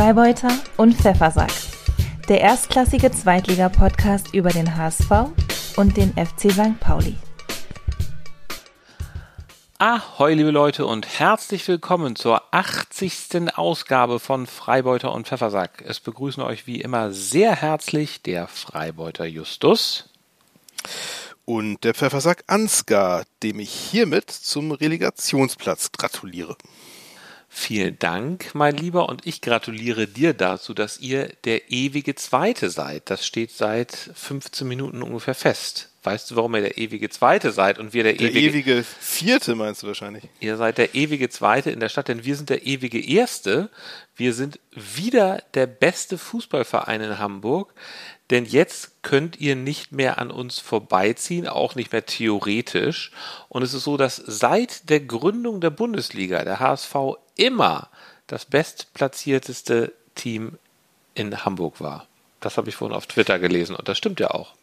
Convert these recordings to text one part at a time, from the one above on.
Freibeuter und Pfeffersack. Der erstklassige Zweitliga-Podcast über den HSV und den FC St. Pauli. Ahoi, liebe Leute, und herzlich willkommen zur 80. Ausgabe von Freibeuter und Pfeffersack. Es begrüßen euch wie immer sehr herzlich der Freibeuter Justus und der Pfeffersack Ansgar, dem ich hiermit zum Relegationsplatz gratuliere. Vielen Dank, mein Lieber, und ich gratuliere dir dazu, dass ihr der ewige Zweite seid. Das steht seit 15 Minuten ungefähr fest. Weißt du, warum ihr der ewige Zweite seid und wir der, der ewige, ewige Vierte meinst du wahrscheinlich? Ihr seid der ewige Zweite in der Stadt, denn wir sind der ewige Erste. Wir sind wieder der beste Fußballverein in Hamburg, denn jetzt könnt ihr nicht mehr an uns vorbeiziehen, auch nicht mehr theoretisch. Und es ist so, dass seit der Gründung der Bundesliga der HSV immer das bestplatzierteste Team in Hamburg war. Das habe ich vorhin auf Twitter gelesen und das stimmt ja auch.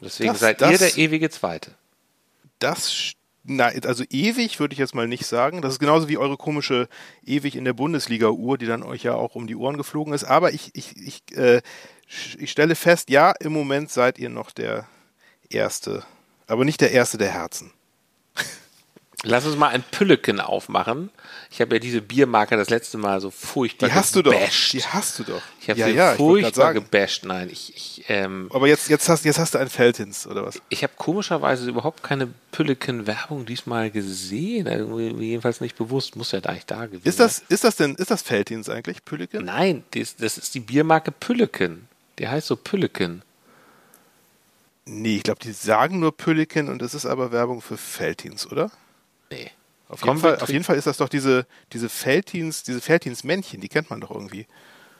deswegen das, seid das, ihr der ewige Zweite. Das na, also ewig würde ich jetzt mal nicht sagen. Das ist genauso wie eure komische ewig in der Bundesliga-Uhr, die dann euch ja auch um die Ohren geflogen ist. Aber ich, ich, ich äh, ich stelle fest, ja, im Moment seid ihr noch der Erste, aber nicht der Erste der Herzen. Lass uns mal ein Pülleken aufmachen. Ich habe ja diese Biermarke das letzte Mal so furchtbar Die hast gebasht. du doch. Die hast du doch. Ich habe ja, sie ja, furchtbar gebasht. Nein, ich. ich ähm, Aber jetzt, jetzt, hast, jetzt hast du ein Feldhins, oder was? Ich habe komischerweise überhaupt keine Pülleken-Werbung diesmal gesehen. jedenfalls nicht bewusst. Muss ja eigentlich da gewesen ist das, Ist das denn, ist das Feldhins eigentlich, Pülleken? Nein, das, das ist die Biermarke Pülleken. Die heißt so Pülleken. Nee, ich glaube, die sagen nur Pülleken und das ist aber Werbung für Feldhins, oder? Nee. Auf jeden, Fall, auf jeden Fall ist das doch diese, diese Feldhins, diese Feldhins-Männchen, die kennt man doch irgendwie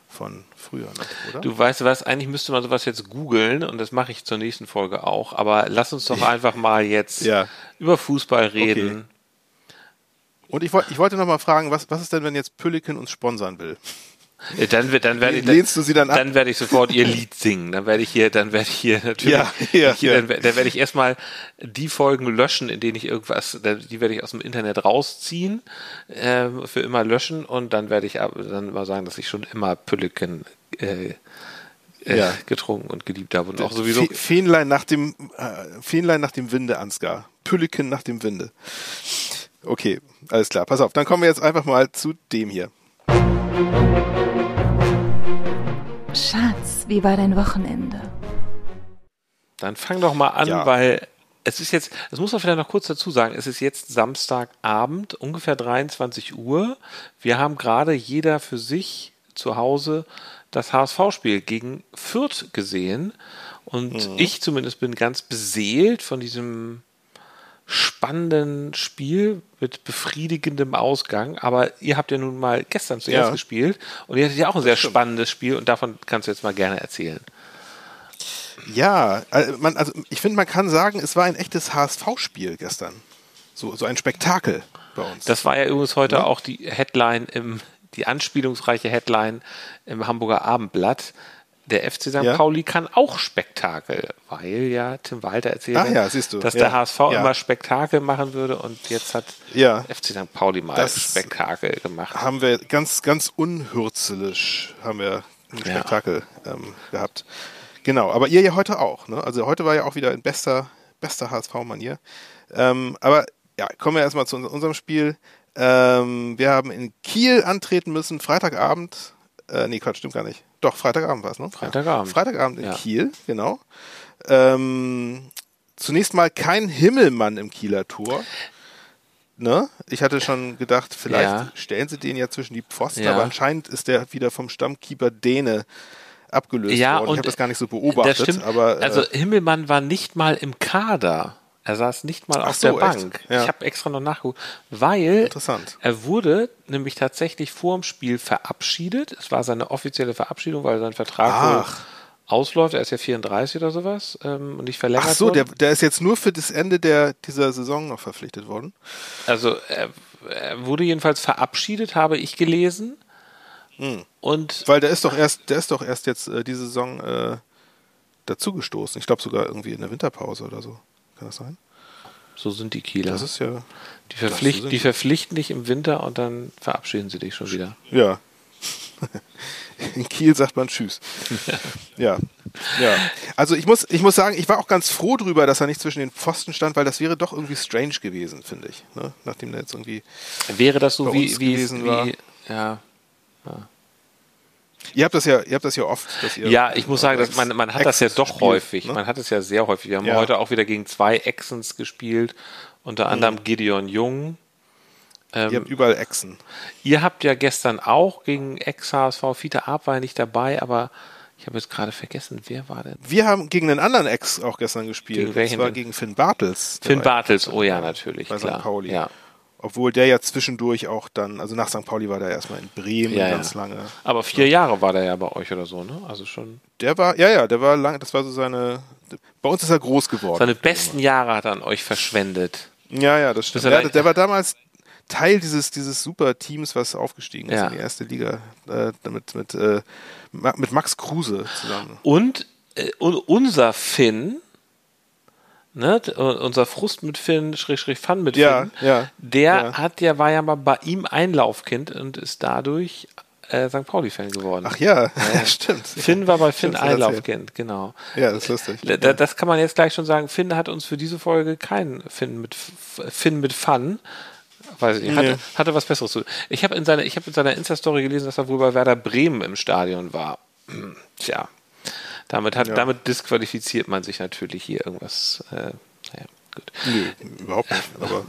von früher, oder? Du weißt was, eigentlich müsste man sowas jetzt googeln und das mache ich zur nächsten Folge auch, aber lass uns doch einfach mal jetzt ja. über Fußball reden. Okay. Und ich, ich wollte noch mal fragen, was, was ist denn, wenn jetzt Pülliken uns sponsern will? Dann, dann werde ich, Lehnst du sie dann ab? Dann werde ich sofort ihr Lied singen. Dann werde ich hier, dann werde ich hier natürlich, ja, ja, hier, ja. Dann, dann, werde ich erstmal die Folgen löschen, in denen ich irgendwas, die werde ich aus dem Internet rausziehen, äh, für immer löschen und dann werde ich dann mal sagen, dass ich schon immer Pülleken äh, äh, ja. getrunken und geliebt habe und auch sowieso. Fähnlein nach dem, äh, Fähnlein nach dem Winde, Ansgar. Pülleken nach dem Winde. Okay, alles klar. Pass auf, dann kommen wir jetzt einfach mal zu dem hier. Schatz, wie war dein Wochenende? Dann fang doch mal an, ja. weil es ist jetzt, das muss man vielleicht noch kurz dazu sagen, es ist jetzt Samstagabend, ungefähr 23 Uhr. Wir haben gerade jeder für sich zu Hause das HSV-Spiel gegen Fürth gesehen. Und mhm. ich zumindest bin ganz beseelt von diesem spannenden Spiel mit befriedigendem Ausgang. Aber ihr habt ja nun mal gestern zuerst ja. gespielt und ihr hattet ja auch ein sehr spannendes Spiel und davon kannst du jetzt mal gerne erzählen. Ja, also, man, also ich finde, man kann sagen, es war ein echtes HSV-Spiel gestern. So, so ein Spektakel bei uns. Das war ja übrigens heute ja. auch die Headline im, die anspielungsreiche Headline im Hamburger Abendblatt der FC St. Ja. Pauli kann auch Spektakel, weil ja Tim Walter erzählt hat, ja, dass der HSV immer Spektakel machen würde und jetzt hat FC St. Pauli mal das Spektakel gemacht. Haben wir ganz, ganz unhürzelisch haben wir ein Spektakel ähm, gehabt. Genau, aber ihr ja heute auch. Ne? Also heute war ja auch wieder in bester, bester HSV-Manier. Ähm, aber ja, kommen wir erstmal zu unserem Spiel. Ähm, wir haben in Kiel antreten müssen, Freitagabend. Äh, nee, Quatsch, stimmt gar nicht. Doch, Freitagabend war es, ne? Freitagabend. Ja. Freitagabend in ja. Kiel, genau. Ähm, zunächst mal kein Himmelmann im Kieler Tor. Ne? Ich hatte schon gedacht, vielleicht ja. stellen sie den ja zwischen die Pfosten, aber anscheinend ist der wieder vom Stammkeeper Däne abgelöst ja, worden. Und ich habe das gar nicht so beobachtet. Das stimmt. Aber, äh, also Himmelmann war nicht mal im Kader. Er saß nicht mal auf so, der Bank. Ja. Ich habe extra noch nachgeguckt, weil er wurde nämlich tatsächlich vor dem Spiel verabschiedet. Es war seine offizielle Verabschiedung, weil sein Vertrag ausläuft. Er ist ja 34 oder sowas ähm, und nicht verlängert Ach so, der, der, ist jetzt nur für das Ende der, dieser Saison noch verpflichtet worden? Also er, er wurde jedenfalls verabschiedet, habe ich gelesen. Hm. Und weil der ist doch erst, der ist doch erst jetzt äh, diese Saison äh, dazugestoßen. Ich glaube sogar irgendwie in der Winterpause oder so. Kann das sein? So sind die Kieler. Das ist ja. Die, verpflicht, die verpflichten dich im Winter und dann verabschieden sie dich schon wieder. Ja. In Kiel sagt man Tschüss. Ja. ja. Also ich muss, ich muss sagen, ich war auch ganz froh drüber, dass er nicht zwischen den Pfosten stand, weil das wäre doch irgendwie strange gewesen, finde ich. Ne? Nachdem der jetzt irgendwie. Wäre das so wie, wie, wie, ja. ja. Ihr habt das ja, ihr habt das ja oft. ja, ich muss sagen, dass man, man hat das ja doch spielt, häufig. Ne? Man hat es ja sehr häufig. Wir haben ja. heute auch wieder gegen zwei Exens gespielt, unter anderem mhm. Gideon Jung. Ähm, ihr habt überall Exen. Ihr habt ja gestern auch gegen Ex-HSV, Fiete Arp war ja nicht dabei, aber ich habe jetzt gerade vergessen, wer war denn? Wir haben gegen einen anderen Ex auch gestern gespielt. Gegen welchen? Das war gegen Finn Bartels. Finn Bartels, oh ja, natürlich. Bei klar. St. Pauli. Ja. Obwohl der ja zwischendurch auch dann, also nach St. Pauli war der erstmal in Bremen ja, ganz ja. lange. Aber vier Jahre war der ja bei euch oder so, ne? Also schon. Der war, ja, ja, der war lange, das war so seine, bei uns ist er groß geworden. Seine besten Jahre hat er an euch verschwendet. Ja, ja, das stimmt. Der, der, war damals Teil dieses, dieses super Teams, was aufgestiegen ist ja. in die erste Liga, äh, mit, mit, äh, mit Max Kruse zusammen. Und äh, unser Finn, ne, unser Frust mit Finn, Schräg, Fun mit ja, Finn, ja, der ja. hat ja, war ja mal bei ihm Einlaufkind und ist dadurch äh, St. Pauli-Fan geworden. Ach ja, ja. stimmt. Finn war bei Finn Einlaufkind, genau. Ja, das ist lustig. Da, das kann man jetzt gleich schon sagen. Finn hat uns für diese Folge keinen Finn mit Finn mit Fun. Weiß ich nicht. Hatte, nee. hatte was Besseres zu. Ich habe in seiner, ich habe in seiner Insta-Story gelesen, dass er wohl bei Werder Bremen im Stadion war. Tja. Damit, hat, ja. damit disqualifiziert man sich natürlich hier irgendwas. Äh, naja, gut. Nee, überhaupt nicht. Aber,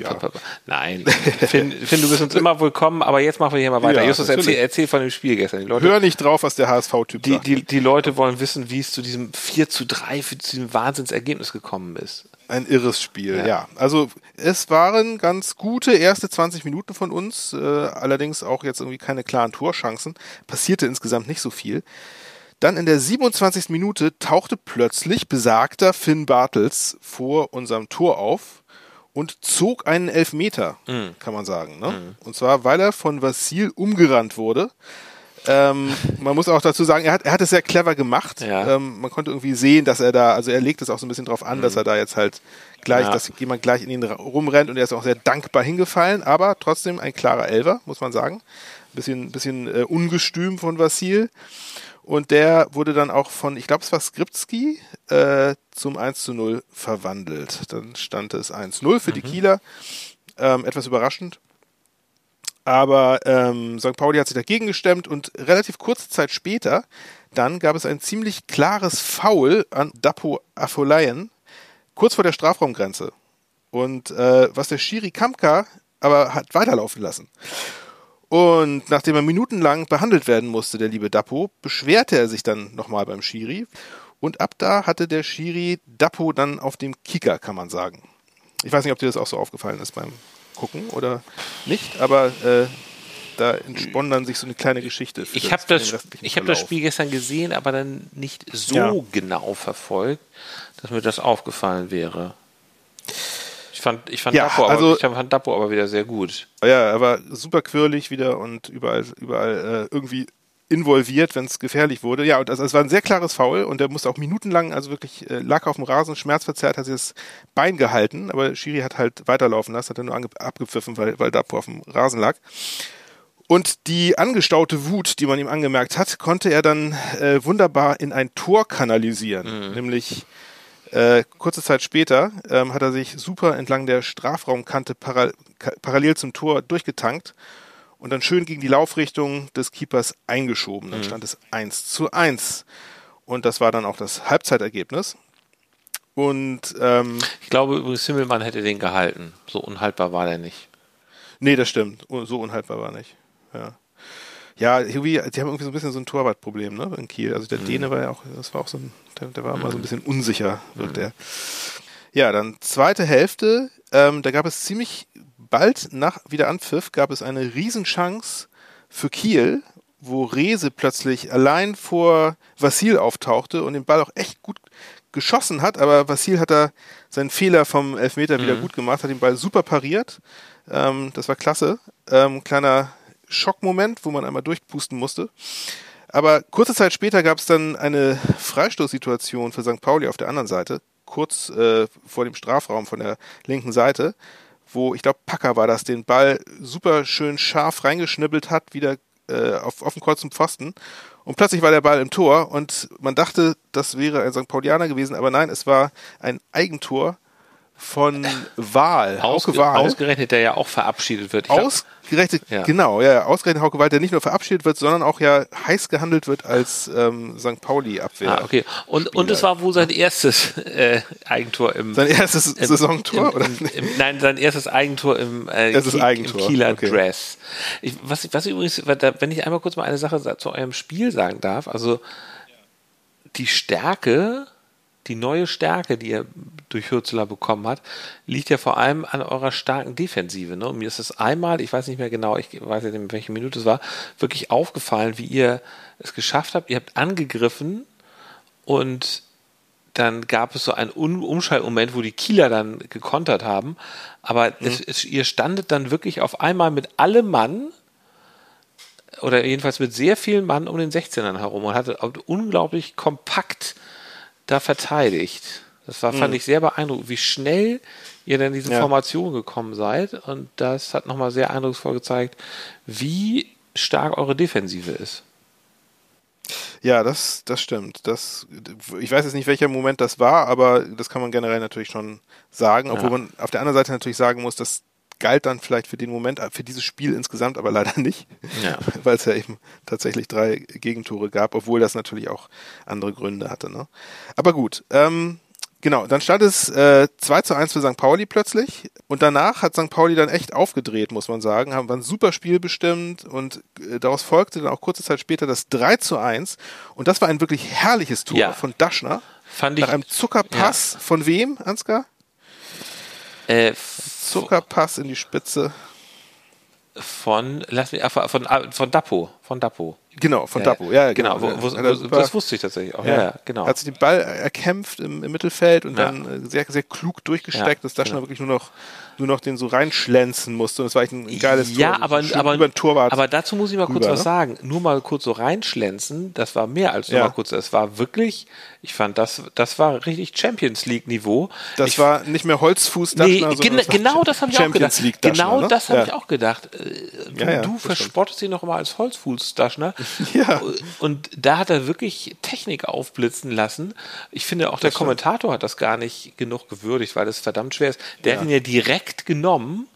ja. Nein. Finn, Finn, du bist uns immer willkommen, aber jetzt machen wir hier mal weiter. Ja, Justus, erzähl, erzähl, von dem Spiel gestern. Die Leute, Hör nicht drauf, was der HSV-Typ die, sagt. Die, die Leute wollen wissen, wie es zu diesem 4 zu 3, zu diesem Wahnsinnsergebnis gekommen ist. Ein irres Spiel, ja. ja. Also es waren ganz gute erste 20 Minuten von uns, äh, allerdings auch jetzt irgendwie keine klaren Torchancen. Passierte insgesamt nicht so viel. Dann in der 27. Minute tauchte plötzlich besagter Finn Bartels vor unserem Tor auf und zog einen Elfmeter, mhm. kann man sagen. Ne? Mhm. Und zwar, weil er von Vassil umgerannt wurde. Ähm, man muss auch dazu sagen, er hat, er hat es sehr clever gemacht. Ja. Ähm, man konnte irgendwie sehen, dass er da, also er legt es auch so ein bisschen drauf an, mhm. dass er da jetzt halt gleich, ja. dass jemand gleich in ihn rumrennt und er ist auch sehr dankbar hingefallen, aber trotzdem ein klarer Elver, muss man sagen. Ein bisschen, bisschen äh, ungestüm von Vassil. Und der wurde dann auch von, ich glaube, es war Skripski, äh, zum 1 zu 0 verwandelt. Dann stand es 1-0 für mhm. die Kieler. Ähm, etwas überraschend. Aber ähm, St. Pauli hat sich dagegen gestemmt und relativ kurze Zeit später, dann gab es ein ziemlich klares Foul an Dapo Afolayan, kurz vor der Strafraumgrenze. Und äh, was der Schiri Kamka aber hat weiterlaufen lassen. Und nachdem er minutenlang behandelt werden musste, der liebe Dapo, beschwerte er sich dann nochmal beim Schiri. Und ab da hatte der Schiri Dapo dann auf dem Kicker, kann man sagen. Ich weiß nicht, ob dir das auch so aufgefallen ist beim Gucken oder nicht, aber äh, da entsponnen dann sich so eine kleine Geschichte. ich habe das, ich hab das Spiel gestern gesehen, aber dann nicht so ja. genau verfolgt, dass mir das aufgefallen wäre. Ich fand, ich fand, ja, Dapo, also, aber, ich fand Dapo aber wieder sehr gut. Ja, er war super quirlig wieder und überall, überall äh, irgendwie involviert, wenn es gefährlich wurde. Ja, und also, es war ein sehr klares Foul und er musste auch minutenlang, also wirklich äh, lag auf dem Rasen, schmerzverzerrt, hat sich das Bein gehalten, aber Schiri hat halt weiterlaufen lassen, hat er nur abgepfiffen, weil, weil Dapo auf dem Rasen lag. Und die angestaute Wut, die man ihm angemerkt hat, konnte er dann äh, wunderbar in ein Tor kanalisieren, mhm. nämlich äh, kurze Zeit später ähm, hat er sich super entlang der Strafraumkante para parallel zum Tor durchgetankt und dann schön gegen die Laufrichtung des Keepers eingeschoben. Dann mhm. stand es 1 zu 1. Und das war dann auch das Halbzeitergebnis. Und ähm, ich glaube übrigens, Himmelmann hätte den gehalten. So unhaltbar war der nicht. Nee, das stimmt. So unhaltbar war nicht. Ja. Ja, irgendwie, die haben irgendwie so ein bisschen so ein Torwartproblem, ne, in Kiel. Also der mhm. Däne war ja auch, das war auch so ein, der, der war immer so ein mhm. bisschen unsicher, wird mhm. der. Ja, dann zweite Hälfte, ähm, da gab es ziemlich bald nach Wiederanpfiff gab es eine Riesenchance für Kiel, wo Rese plötzlich allein vor Vassil auftauchte und den Ball auch echt gut geschossen hat, aber Vassil hat da seinen Fehler vom Elfmeter mhm. wieder gut gemacht, hat den Ball super pariert. Ähm, das war klasse. Ähm, kleiner Schockmoment, wo man einmal durchpusten musste. Aber kurze Zeit später gab es dann eine Freistoßsituation für St. Pauli auf der anderen Seite, kurz äh, vor dem Strafraum von der linken Seite, wo ich glaube Packer war das, den Ball super schön scharf reingeschnibbelt hat, wieder äh, auf, auf dem Kreuz zum Pfosten. Und plötzlich war der Ball im Tor und man dachte, das wäre ein St. Paulianer gewesen, aber nein, es war ein Eigentor von Wahl, Ausge Wahl. Ausgerechnet, der ja auch verabschiedet wird. Ich ausgerechnet, ja. genau, ja, ausgerechnet Hauke Wahl, der nicht nur verabschiedet wird, sondern auch ja heiß gehandelt wird als ähm, St. Pauli-Abwehr. Ah, okay. Und, und es war wohl sein erstes äh, Eigentor im Sein erstes im, Saisontor? Im, oder? Im, nein, sein erstes Eigentor im, äh, erstes Kiel, Eigentor. im Kieler okay. Dress. Ich, was, was übrigens, wenn ich einmal kurz mal eine Sache zu eurem Spiel sagen darf, also die Stärke die neue Stärke, die er durch Hürzeler bekommen hat, liegt ja vor allem an eurer starken Defensive. Ne? Und mir ist es einmal, ich weiß nicht mehr genau, ich weiß nicht, in welcher Minute es war, wirklich aufgefallen, wie ihr es geschafft habt. Ihr habt angegriffen und dann gab es so einen Umschaltmoment, wo die Kieler dann gekontert haben. Aber mhm. es, es, ihr standet dann wirklich auf einmal mit allem Mann oder jedenfalls mit sehr vielen Mann um den 16ern herum und hatte unglaublich kompakt da verteidigt. Das war, fand mhm. ich sehr beeindruckend, wie schnell ihr denn diese ja. Formation gekommen seid. Und das hat nochmal sehr eindrucksvoll gezeigt, wie stark eure Defensive ist. Ja, das, das stimmt. Das, ich weiß jetzt nicht, welcher Moment das war, aber das kann man generell natürlich schon sagen, obwohl ja. man auf der anderen Seite natürlich sagen muss, dass galt dann vielleicht für den Moment, für dieses Spiel insgesamt, aber leider nicht, ja. weil es ja eben tatsächlich drei Gegentore gab, obwohl das natürlich auch andere Gründe hatte. Ne? Aber gut, ähm, genau, dann stand es äh, 2 zu 1 für St. Pauli plötzlich und danach hat St. Pauli dann echt aufgedreht, muss man sagen, haben ein super Spiel bestimmt und äh, daraus folgte dann auch kurze Zeit später das 3 zu 1 und das war ein wirklich herrliches Tor ja. von Daschner. Fand ich, nach einem Zuckerpass ja. von wem, Ansgar? Äh, Zuckerpass in die Spitze. Von, lass mich, von, von, von Dapo, von Dapo. Genau, von ja, Dapo, ja, genau. genau wo, wo, das wusste ich tatsächlich auch. Ja, ja, genau. Hat sich den Ball erkämpft im, im Mittelfeld und dann äh, sehr, sehr klug durchgesteckt, dass Daschner genau. wirklich nur noch nur noch den so reinschlänzen musste. Und es war echt ein geiles ja, Tor. aber, aber, über Torwart aber dazu muss ich mal kurz rüber, was ne? sagen. Nur mal kurz so reinschlänzen, das war mehr als nur ja. mal kurz. Es war wirklich, ich fand, das, das war richtig Champions League-Niveau. Das ich, war nicht mehr Holzfuß nee, gen das genau das habe ich auch gedacht. League genau ne? das habe ja. ich auch gedacht. Äh, du, ja, du verspottest ihn noch mal als Holzfuß-Daschner. ja. Und da hat er wirklich Technik aufblitzen lassen. Ich finde, auch der Kommentator hat das gar nicht genug gewürdigt, weil das verdammt schwer ist. Der hat ihn ja direkt genommen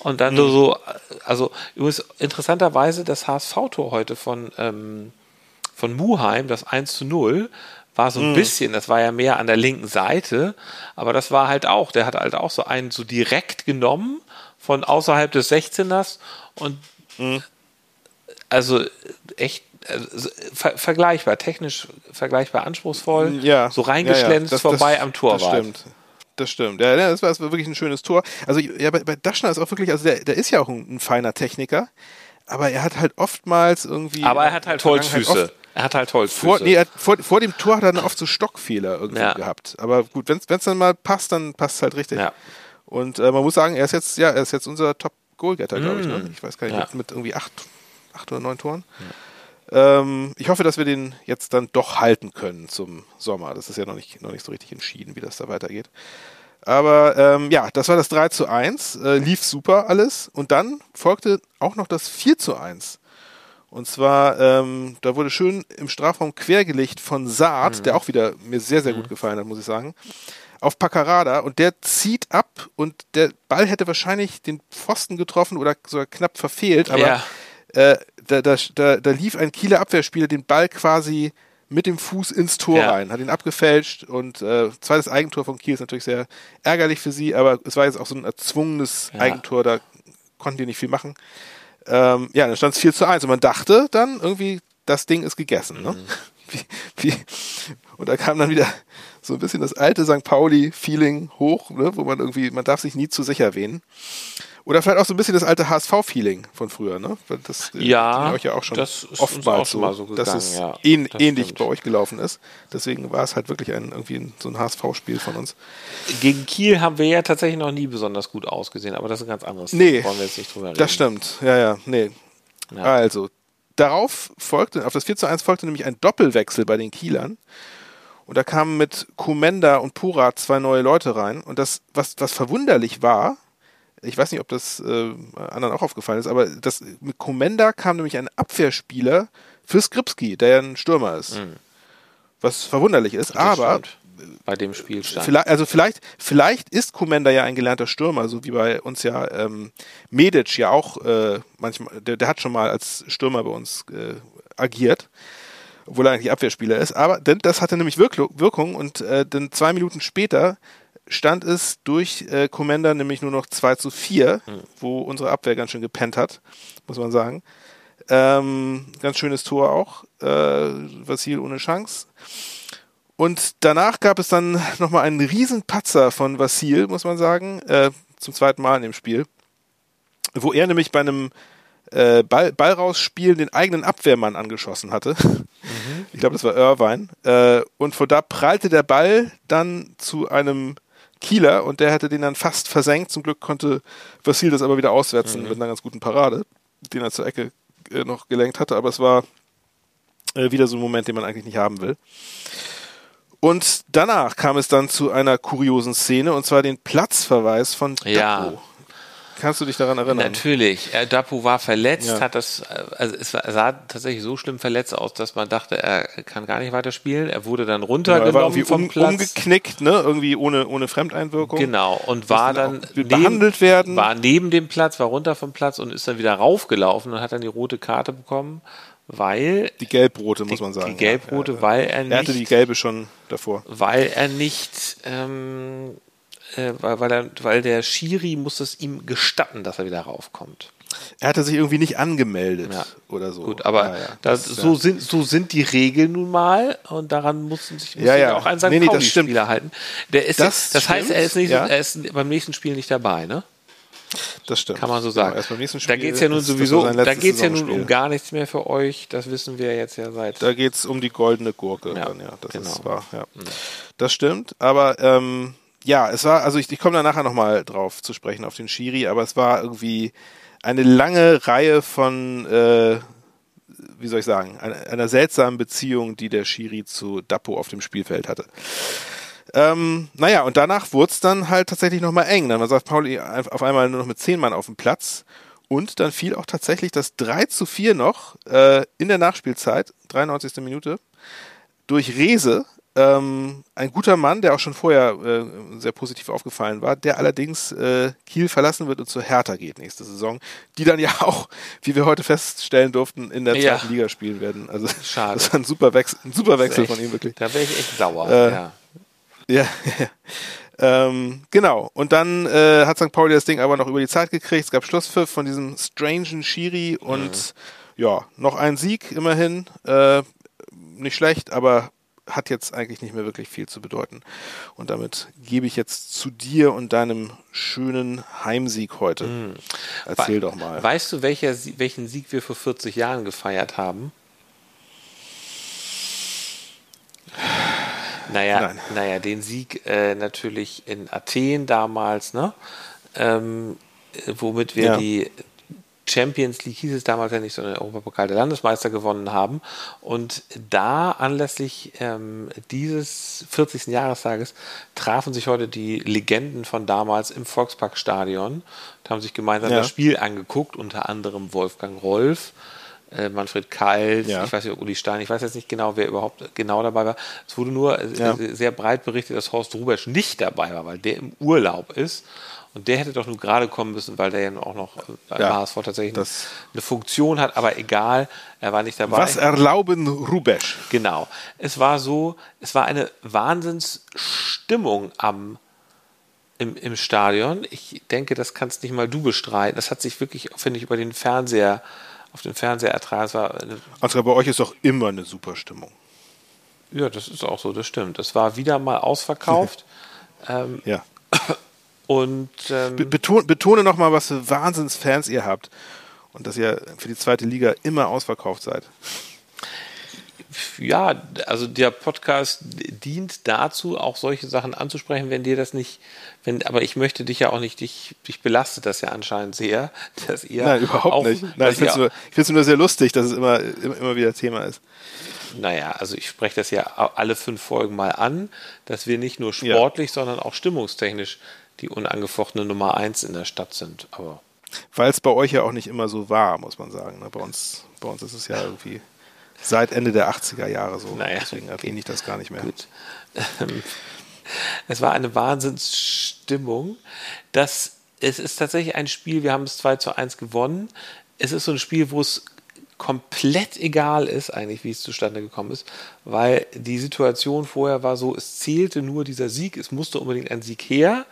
und dann mhm. so, also übrigens interessanterweise das HSV-Tor heute von, ähm, von Muheim, das 1 zu 0, war so ein mhm. bisschen, das war ja mehr an der linken Seite, aber das war halt auch, der hat halt auch so einen so direkt genommen von außerhalb des 16ers und mhm. Also echt also, ver vergleichbar, technisch vergleichbar anspruchsvoll, ja. so reingeschlänzt ja, ja. Das, vorbei das, am Tor das stimmt. Das stimmt. Ja, das war, das war wirklich ein schönes Tor. Also ja, bei, bei Daschner ist auch wirklich, also der, der ist ja auch ein, ein feiner Techniker, aber er hat halt oftmals irgendwie. Aber er hat halt Holzfüße. Er hat halt Holzfüße. Vor, nee, hat, vor, vor dem Tor hat er dann oft so Stockfehler irgendwie ja. gehabt. Aber gut, wenn es dann mal passt, dann passt es halt richtig. Ja. Und äh, man muss sagen, er ist jetzt, ja, er ist jetzt unser Top-Goalgetter, glaube ich. Ne? Mm. Ich weiß gar nicht, ja. mit irgendwie acht, acht oder neun Toren. Ähm, ich hoffe, dass wir den jetzt dann doch halten können zum Sommer. Das ist ja noch nicht, noch nicht so richtig entschieden, wie das da weitergeht. Aber ähm, ja, das war das 3 zu 1, äh, lief super alles. Und dann folgte auch noch das 4 zu 1. Und zwar, ähm, da wurde schön im Strafraum quergelegt von Saad, mhm. der auch wieder mir sehr, sehr mhm. gut gefallen hat, muss ich sagen, auf Paccarada. Und der zieht ab und der Ball hätte wahrscheinlich den Pfosten getroffen oder sogar knapp verfehlt. Aber ja. Äh, da, da, da, da lief ein Kieler Abwehrspieler den Ball quasi mit dem Fuß ins Tor ja. rein, hat ihn abgefälscht und äh, zweites Eigentor von Kiel ist natürlich sehr ärgerlich für sie, aber es war jetzt auch so ein erzwungenes ja. Eigentor, da konnten die nicht viel machen. Ähm, ja, dann stand es 4 zu 1 und man dachte dann irgendwie, das Ding ist gegessen. Ne? Mhm. Wie, wie, und da kam dann wieder so ein bisschen das alte St. Pauli-Feeling hoch, ne, wo man irgendwie, man darf sich nie zu sicher wählen. Oder vielleicht auch so ein bisschen das alte HSV-Feeling von früher, ne? Das äh, ja, euch ja auch schon das ist oftmals so, so gegangen, dass es ja, ähn, das ähnlich stimmt. bei euch gelaufen ist. Deswegen war es halt wirklich ein, irgendwie so ein HSV-Spiel von uns. Gegen Kiel haben wir ja tatsächlich noch nie besonders gut ausgesehen, aber das ist ein ganz anderes. Nee, wollen wir jetzt nicht drüber reden. Das stimmt, ja, ja, nee. Ja. Also, darauf folgte, auf das 4 zu 1 folgte nämlich ein Doppelwechsel bei den Kielern. Und da kamen mit Kumenda und Pura zwei neue Leute rein. Und das, was, was verwunderlich war, ich weiß nicht, ob das äh, anderen auch aufgefallen ist, aber das, mit Komenda kam nämlich ein Abwehrspieler für Skripski, der ja ein Stürmer ist. Mhm. Was verwunderlich ist, das aber stimmt. bei dem Spielstand. Vielleicht, also vielleicht, vielleicht ist Komenda ja ein gelernter Stürmer, so wie bei uns ja ähm, Medic ja auch äh, manchmal, der, der, hat schon mal als Stürmer bei uns äh, agiert obwohl er eigentlich Abwehrspieler ist. Aber denn das hatte nämlich Wirkung und äh, dann zwei Minuten später stand es durch äh, Commander nämlich nur noch 2 zu 4, mhm. wo unsere Abwehr ganz schön gepennt hat, muss man sagen. Ähm, ganz schönes Tor auch. Äh, Vassil ohne Chance. Und danach gab es dann nochmal einen riesen Patzer von Vassil, muss man sagen, äh, zum zweiten Mal in dem Spiel, wo er nämlich bei einem äh, Ball, Ball rausspielen den eigenen Abwehrmann angeschossen hatte. Mhm. Ich glaube, das war Irvine. Äh, und von da prallte der Ball dann zu einem Kieler und der hätte den dann fast versenkt. Zum Glück konnte Vassil das aber wieder auswärzen mhm. mit einer ganz guten Parade, den er zur Ecke äh, noch gelenkt hatte. Aber es war äh, wieder so ein Moment, den man eigentlich nicht haben will. Und danach kam es dann zu einer kuriosen Szene und zwar den Platzverweis von Dapo. Ja. Kannst du dich daran erinnern? Natürlich. Er, Dapu war verletzt, ja. hat das, also es sah tatsächlich so schlimm verletzt aus, dass man dachte, er kann gar nicht weiterspielen. Er wurde dann runtergenommen genau, er war irgendwie vom um, Platz. umgeknickt, ne? Irgendwie ohne, ohne Fremdeinwirkung. Genau. Und war dann behandelt werden. War neben dem Platz, war runter vom Platz und ist dann wieder raufgelaufen und hat dann die rote Karte bekommen weil die gelbrote muss man sagen die gelbrote, ja, ja, weil er nicht er hatte die gelbe schon davor weil er nicht ähm, äh, weil, weil, er, weil der Schiri muss es ihm gestatten, dass er wieder raufkommt. Er hatte sich irgendwie nicht angemeldet ja. oder so. Gut, aber ja, ja. Das, so, sind, so sind die Regeln nun mal und daran mussten sich ja, ja. auch ein St. Nee, nee, Spieler halten. Der ist, das, das heißt, er ist, nicht, er ist beim nächsten Spiel nicht dabei, ne? Das stimmt. Kann man so sagen. Genau, Spiel, da geht es ja nun sowieso, da geht ja nun um gar nichts mehr für euch. Das wissen wir jetzt ja seit. Da geht es um die goldene Gurke. Ja, dann, ja. Das genau. ist wahr. Ja. Mhm. Das stimmt. Aber ähm, ja, es war, also ich, ich komme da nachher nochmal drauf zu sprechen, auf den Schiri, aber es war irgendwie eine lange Reihe von, äh, wie soll ich sagen, einer, einer seltsamen Beziehung, die der Schiri zu Dapo auf dem Spielfeld hatte. Ähm, naja, und danach wurde es dann halt tatsächlich nochmal eng. Dann sagt Pauli auf einmal nur noch mit zehn Mann auf dem Platz. Und dann fiel auch tatsächlich das 3 zu 4 noch äh, in der Nachspielzeit, 93. Minute, durch Rese, ähm, ein guter Mann, der auch schon vorher äh, sehr positiv aufgefallen war, der allerdings äh, Kiel verlassen wird und zur Hertha geht nächste Saison, die dann ja auch, wie wir heute feststellen durften, in der ja. zweiten Liga spielen werden. Also Schade. das war ein super Wechsel, ein super Wechsel echt, von ihm wirklich. Da wäre ich echt sauer. Äh, ja. Ja, ja. Ähm, genau. Und dann äh, hat St. Pauli das Ding aber noch über die Zeit gekriegt. Es gab Schlusspfiff von diesem strangen Schiri und mhm. ja, noch ein Sieg immerhin. Äh, nicht schlecht, aber hat jetzt eigentlich nicht mehr wirklich viel zu bedeuten. Und damit gebe ich jetzt zu dir und deinem schönen Heimsieg heute. Mm. Erzähl We doch mal. Weißt du, welcher, welchen Sieg wir vor 40 Jahren gefeiert haben? Naja, naja den Sieg äh, natürlich in Athen damals, ne? Ähm, womit wir ja. die Champions League hieß es damals ja nicht, sondern Europapokal der Landesmeister gewonnen haben. Und da anlässlich ähm, dieses 40. Jahrestages trafen sich heute die Legenden von damals im Volksparkstadion und haben sich gemeinsam ja. das Spiel angeguckt, unter anderem Wolfgang Rolf. Äh, Manfred Kalt, ja. ich weiß nicht, Uli Stein, ich weiß jetzt nicht genau, wer überhaupt genau dabei war. Es wurde nur äh, ja. sehr breit berichtet, dass Horst Rubesch nicht dabei war, weil der im Urlaub ist und der hätte doch nur gerade kommen müssen, weil der ja auch noch bei ja, HSV tatsächlich das eine Funktion hat, aber egal, er war nicht dabei. Was erlauben Rubesch? Genau. Es war so, es war eine Wahnsinnsstimmung am im, im Stadion. Ich denke, das kannst nicht mal du bestreiten. Das hat sich wirklich, finde ich, über den Fernseher, auf den Fernseher ertragen. Also bei euch ist doch immer eine super Stimmung. Ja, das ist auch so, das stimmt. Es war wieder mal ausverkauft. ähm, ja. Und ähm, betone, betone nochmal, was für Wahnsinnsfans ihr habt und dass ihr für die zweite Liga immer ausverkauft seid. Ja, also der Podcast dient dazu, auch solche Sachen anzusprechen, wenn dir das nicht, wenn, aber ich möchte dich ja auch nicht, dich, dich belastet das ja anscheinend sehr, dass ihr. Nein, überhaupt auch, nicht. Nein, ich finde es nur, nur, sehr lustig, dass es immer, immer wieder Thema ist. Naja, also ich spreche das ja alle fünf Folgen mal an, dass wir nicht nur sportlich, ja. sondern auch stimmungstechnisch die unangefochtene Nummer eins in der Stadt sind. Aber weil es bei euch ja auch nicht immer so war, muss man sagen. Ne? Bei uns, bei uns ist es ja irgendwie seit Ende der 80er Jahre so. Naja, Deswegen erwähne ich das gar nicht mehr. Gut. Es war eine Wahnsinnsstimmung. Das, es ist tatsächlich ein Spiel, wir haben es 2 zu 1 gewonnen. Es ist so ein Spiel, wo es komplett egal ist, eigentlich, wie es zustande gekommen ist, weil die Situation vorher war so, es zählte nur dieser Sieg, es musste unbedingt ein Sieg her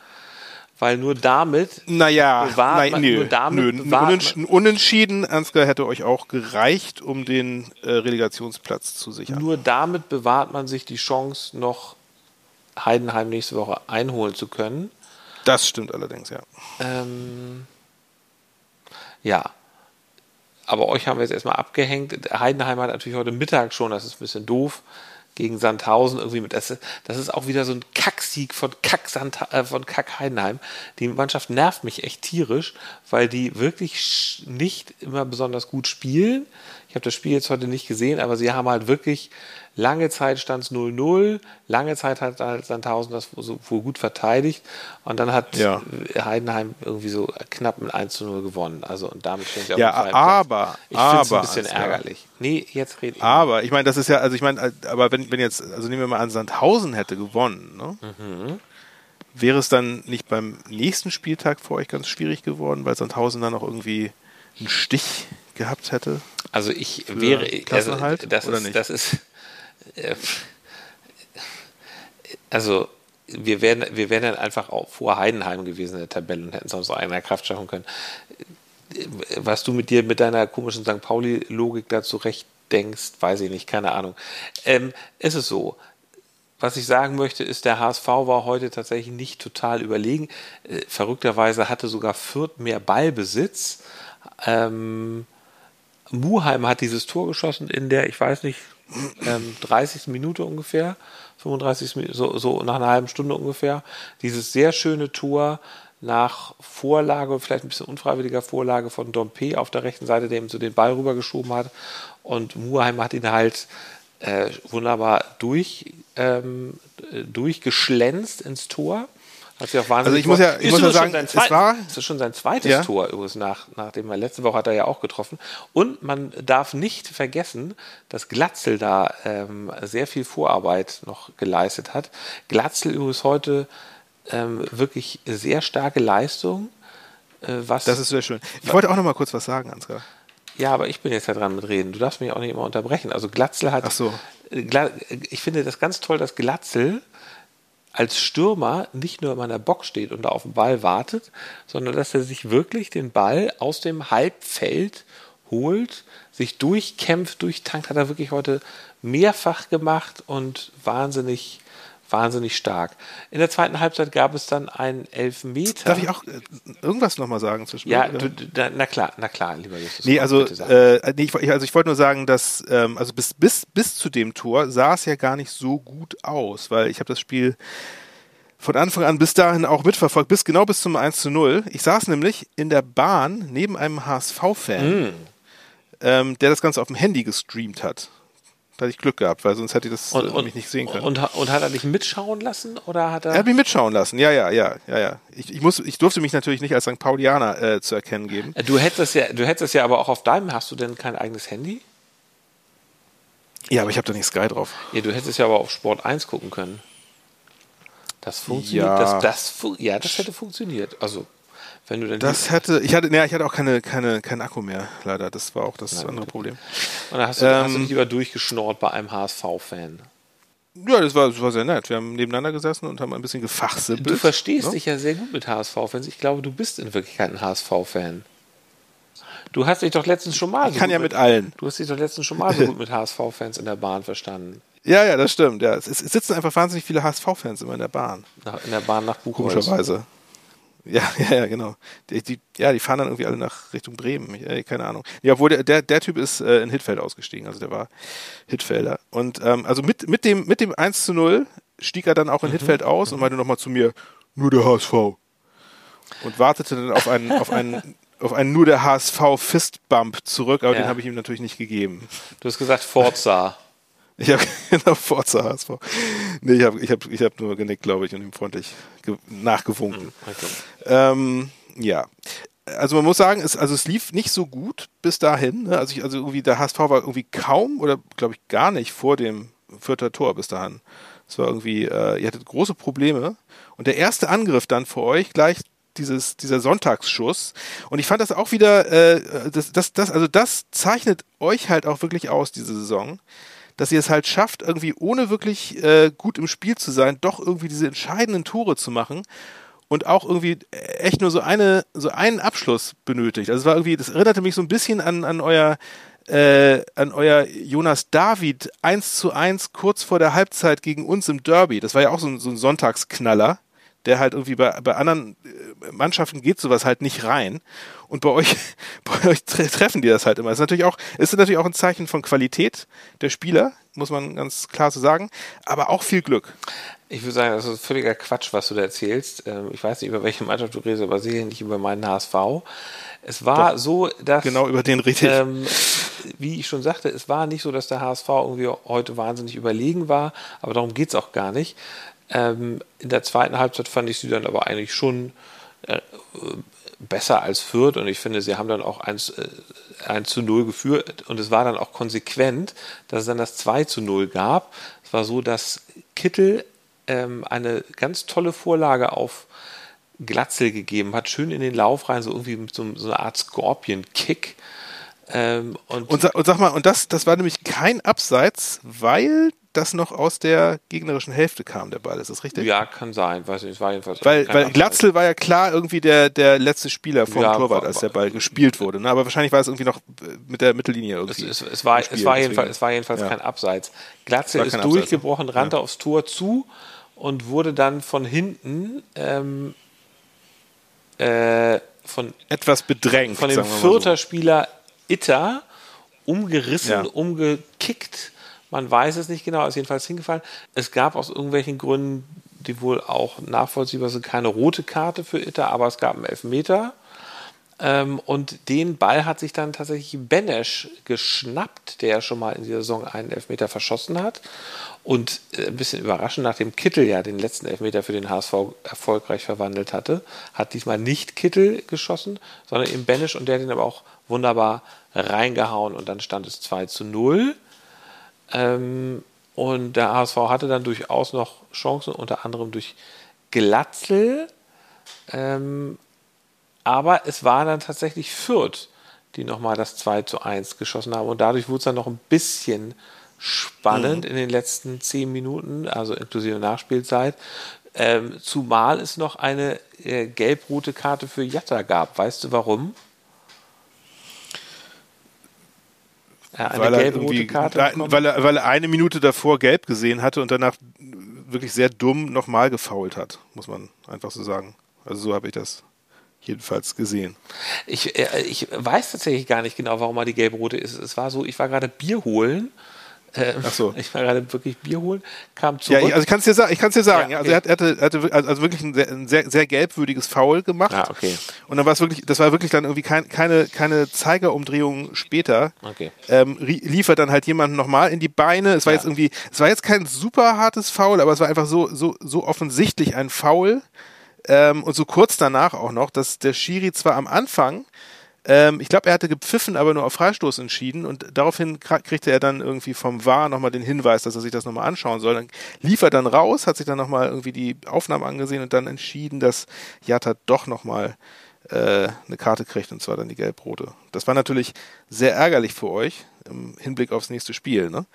weil nur damit naja, bewahrt nein, man, nö, nur damit nö, Unentschieden, Unentschieden, Ansgar, hätte euch auch gereicht, um den äh, Relegationsplatz zu sichern. Nur damit bewahrt man sich die Chance, noch Heidenheim nächste Woche einholen zu können. Das stimmt allerdings, ja. Ähm, ja. Aber euch haben wir jetzt erstmal abgehängt. Heidenheim hat natürlich heute Mittag schon, das ist ein bisschen doof, gegen Sandhausen irgendwie mit. Das, das ist auch wieder so ein Kacksieg von Kack, äh, von Kack Heidenheim. Die Mannschaft nervt mich echt tierisch, weil die wirklich nicht immer besonders gut spielen. Ich habe das Spiel jetzt heute nicht gesehen, aber sie haben halt wirklich Lange Zeit stand es 0-0, lange Zeit hat halt Sandhausen das so wohl gut verteidigt und dann hat ja. Heidenheim irgendwie so knapp mit 1-0 gewonnen. Also und damit stehen sie auf ja, dem aber, Ich finde es ein bisschen ärgerlich. Ja. Nee, jetzt rede ich. Aber, ich meine, das ist ja, also ich meine, aber wenn, wenn jetzt, also nehmen wir mal an, Sandhausen hätte gewonnen, ne? Mhm. Wäre es dann nicht beim nächsten Spieltag für euch ganz schwierig geworden, weil Sandhausen dann noch irgendwie einen Stich gehabt hätte? Also ich wäre, also das, ist, das ist, also wir wären, wir wären dann einfach auch vor Heidenheim gewesen in der Tabelle und hätten es aus eigener Kraft schaffen können. Was du mit dir, mit deiner komischen St. Pauli-Logik da zurecht denkst, weiß ich nicht, keine Ahnung. Ähm, es ist so. Was ich sagen möchte, ist, der HSV war heute tatsächlich nicht total überlegen. Äh, verrückterweise hatte sogar Fürth mehr Ballbesitz. Ähm, Muheim hat dieses Tor geschossen in der, ich weiß nicht, ähm, 30. Minute ungefähr, 35, so, so nach einer halben Stunde ungefähr. Dieses sehr schöne Tor nach Vorlage, vielleicht ein bisschen unfreiwilliger Vorlage von Dompe auf der rechten Seite, der ihm so den Ball rübergeschoben hat. Und Muheim hat ihn halt äh, wunderbar durch, ähm, durchgeschlänzt ins Tor. Hat sich auch wahnsinnig also ich muss ja, ich muss ja sagen, es war das ist schon sein zweites ja? Tor übrigens nach, nachdem er letzte Woche hat er ja auch getroffen. Und man darf nicht vergessen, dass Glatzel da ähm, sehr viel Vorarbeit noch geleistet hat. Glatzel übrigens heute ähm, wirklich sehr starke Leistung. Äh, was, das ist sehr schön. Ich wollte auch noch mal kurz was sagen, Ansgar. Ja, aber ich bin jetzt ja dran mit reden. Du darfst mich auch nicht immer unterbrechen. Also Glatzel hat. Ach so. Ich finde das ganz toll, dass Glatzel als Stürmer nicht nur in meiner Box steht und da auf den Ball wartet, sondern dass er sich wirklich den Ball aus dem Halbfeld holt, sich durchkämpft, durchtankt, hat er wirklich heute mehrfach gemacht und wahnsinnig wahnsinnig stark. In der zweiten Halbzeit gab es dann einen Elfmeter. Darf ich auch äh, irgendwas nochmal sagen zwischen Ja, du, da, na klar, na klar, lieber Justus. Nee, also, äh, nee, ich, also ich wollte nur sagen, dass ähm, also bis, bis, bis zu dem Tor sah es ja gar nicht so gut aus, weil ich habe das Spiel von Anfang an bis dahin auch mitverfolgt, bis genau bis zum 1 zu 0. Ich saß nämlich in der Bahn neben einem HSV-Fan, mm. ähm, der das Ganze auf dem Handy gestreamt hat. Da hatte ich Glück gehabt, weil sonst hätte ich das und, und, nicht sehen können. Und, und, hat er dich mitschauen lassen oder hat er? Er hat mich mitschauen lassen. Ja, ja, ja, ja, ja. Ich, ich, muss, ich durfte mich natürlich nicht als St. Paulianer äh, zu erkennen geben. Äh, du hättest ja, du hättest ja aber auch auf deinem. Hast du denn kein eigenes Handy? Ja, aber ich habe da nicht Sky drauf. Ja, du hättest ja aber auf Sport 1 gucken können. Das funktioniert. Ja, das, das, ja, das hätte funktioniert. Also wenn du denn das hätte, ich hatte, ne, ich hatte auch keine, keine, keinen Akku mehr, leider. Das war auch das Nein, andere Problem. Und da hast du, ähm, hast du nicht lieber durchgeschnort bei einem HSV-Fan. Ja, das war, das war sehr nett. Wir haben nebeneinander gesessen und haben ein bisschen gefachsimpelt. Du verstehst ne? dich ja sehr gut mit HSV-Fans. Ich glaube, du bist in Wirklichkeit ein HSV-Fan. Du hast dich doch letztens schon mal. Ich so kann ja mit, mit allen. Du hast dich doch letztens schon mal so gut mit HSV-Fans in der Bahn verstanden. Ja, ja, das stimmt. Ja, es, es sitzen einfach wahnsinnig viele HSV-Fans immer in der Bahn. Nach, in der Bahn nach Buchholz. Komischerweise. Ja, ja, ja, genau. Die, die, ja, die fahren dann irgendwie alle nach Richtung Bremen. Ich, keine Ahnung. Ja, obwohl der, der, der Typ ist äh, in Hitfeld ausgestiegen, also der war Hitfelder. Und ähm, also mit, mit, dem, mit dem 1 zu 0 stieg er dann auch in mhm. Hitfeld aus und meinte nochmal zu mir, nur der HSV. Und wartete dann auf einen, auf einen, auf einen nur der HSV Fistbump zurück, aber ja. den habe ich ihm natürlich nicht gegeben. Du hast gesagt Forza. Ich habe genau Forza HSV. Nee, ich habe ich hab, ich hab nur genickt, glaube ich, und ihm freundlich nachgewunken. Hm, okay. Ähm, ja. Also man muss sagen, es, also es lief nicht so gut bis dahin. Ne? Also, ich, also irgendwie der HSV war irgendwie kaum oder glaube ich gar nicht vor dem vierter Tor bis dahin. Es war irgendwie, äh, ihr hattet große Probleme. Und der erste Angriff dann für euch gleich dieses, dieser Sonntagsschuss. Und ich fand das auch wieder, äh, das, das, das, also das zeichnet euch halt auch wirklich aus, diese Saison dass ihr es halt schafft, irgendwie ohne wirklich äh, gut im Spiel zu sein, doch irgendwie diese entscheidenden Tore zu machen und auch irgendwie echt nur so eine so einen Abschluss benötigt. Also es war irgendwie, das erinnerte mich so ein bisschen an an euer äh, an euer Jonas David 1 zu 1 kurz vor der Halbzeit gegen uns im Derby. Das war ja auch so ein, so ein Sonntagsknaller der halt irgendwie bei, bei anderen äh, Mannschaften geht sowas halt nicht rein. Und bei euch, bei euch treffen die das halt immer. Das ist natürlich auch, ist natürlich auch ein Zeichen von Qualität der Spieler, muss man ganz klar so sagen, aber auch viel Glück. Ich würde sagen, das ist völliger Quatsch, was du da erzählst. Ähm, ich weiß nicht, über welche Mannschaft du redest, aber sicher nicht über meinen HSV. Es war Doch, so, dass. Genau über den rede ähm, Wie ich schon sagte, es war nicht so, dass der HSV irgendwie heute wahnsinnig überlegen war, aber darum geht es auch gar nicht. Ähm, in der zweiten Halbzeit fand ich sie dann aber eigentlich schon äh, besser als Fürth und ich finde, sie haben dann auch 1, äh, 1 zu 0 geführt und es war dann auch konsequent, dass es dann das 2 zu 0 gab. Es war so, dass Kittel ähm, eine ganz tolle Vorlage auf Glatzel gegeben hat, schön in den Lauf rein, so irgendwie mit so, so einer Art Scorpion-Kick. Ähm, und, und, und, sag mal, und das, das war nämlich kein Abseits, weil das noch aus der gegnerischen Hälfte kam, der Ball. Ist das richtig? Ja, kann sein. Weiß nicht, war jedenfalls weil weil Glatzel war ja klar irgendwie der, der letzte Spieler vom ja, Torwart, als der Ball gespielt wurde. Ne? Aber wahrscheinlich war es irgendwie noch mit der Mittellinie irgendwie. Es, es, es war, es, war jedenfalls, es war jedenfalls ja. kein Abseits. Glatzel ist durchgebrochen, Abseits. rannte ja. aufs Tor zu und wurde dann von hinten ähm, äh, von etwas bedrängt. Von dem vierter so. Spieler Itter umgerissen, umgekickt man weiß es nicht genau, ist jedenfalls hingefallen. Es gab aus irgendwelchen Gründen, die wohl auch nachvollziehbar sind, keine rote Karte für Itter, aber es gab einen Elfmeter. Ähm, und den Ball hat sich dann tatsächlich Benesch geschnappt, der schon mal in dieser Saison einen Elfmeter verschossen hat. Und äh, ein bisschen überraschend, nachdem Kittel ja den letzten Elfmeter für den HSV erfolgreich verwandelt hatte, hat diesmal nicht Kittel geschossen, sondern eben Benesch und der hat den aber auch wunderbar reingehauen und dann stand es 2 zu 0. Ähm, und der HSV hatte dann durchaus noch Chancen, unter anderem durch Glatzel. Ähm, aber es war dann tatsächlich Fürth, die nochmal das 2 zu 1 geschossen haben. Und dadurch wurde es dann noch ein bisschen spannend mhm. in den letzten zehn Minuten, also inklusive Nachspielzeit. Ähm, zumal es noch eine äh, gelb-rote Karte für Jatta gab. Weißt du warum? Ja, eine weil gelb-rote Karte. Da, weil, er, weil er eine Minute davor gelb gesehen hatte und danach wirklich sehr dumm nochmal gefault hat, muss man einfach so sagen. Also so habe ich das jedenfalls gesehen. Ich, äh, ich weiß tatsächlich gar nicht genau, warum er die gelb-rote ist. Es war so, ich war gerade Bier holen äh, Ach so. Ich war gerade wirklich Bier holen, kam zurück. Ja, also ich kann es dir, sa dir sagen. Ja, also er, hat, hatte, hatte, also wirklich ein sehr, ein sehr, sehr gelbwürdiges Foul gemacht. Ah, okay. Und dann war es wirklich, das war wirklich dann irgendwie kein, keine, keine Zeigerumdrehung später. Okay. Ähm, liefert dann halt jemanden nochmal in die Beine. Es war ja. jetzt irgendwie, es war jetzt kein super hartes Foul, aber es war einfach so, so, so offensichtlich ein Foul. Ähm, und so kurz danach auch noch, dass der Schiri zwar am Anfang ähm, ich glaube, er hatte gepfiffen, aber nur auf Freistoß entschieden und daraufhin kriegte er dann irgendwie vom VAR nochmal den Hinweis, dass er sich das nochmal anschauen soll. Dann lief er dann raus, hat sich dann nochmal irgendwie die Aufnahme angesehen und dann entschieden, dass Jatta doch nochmal äh, eine Karte kriegt und zwar dann die gelb-rote. Das war natürlich sehr ärgerlich für euch im Hinblick aufs nächste Spiel. Ne?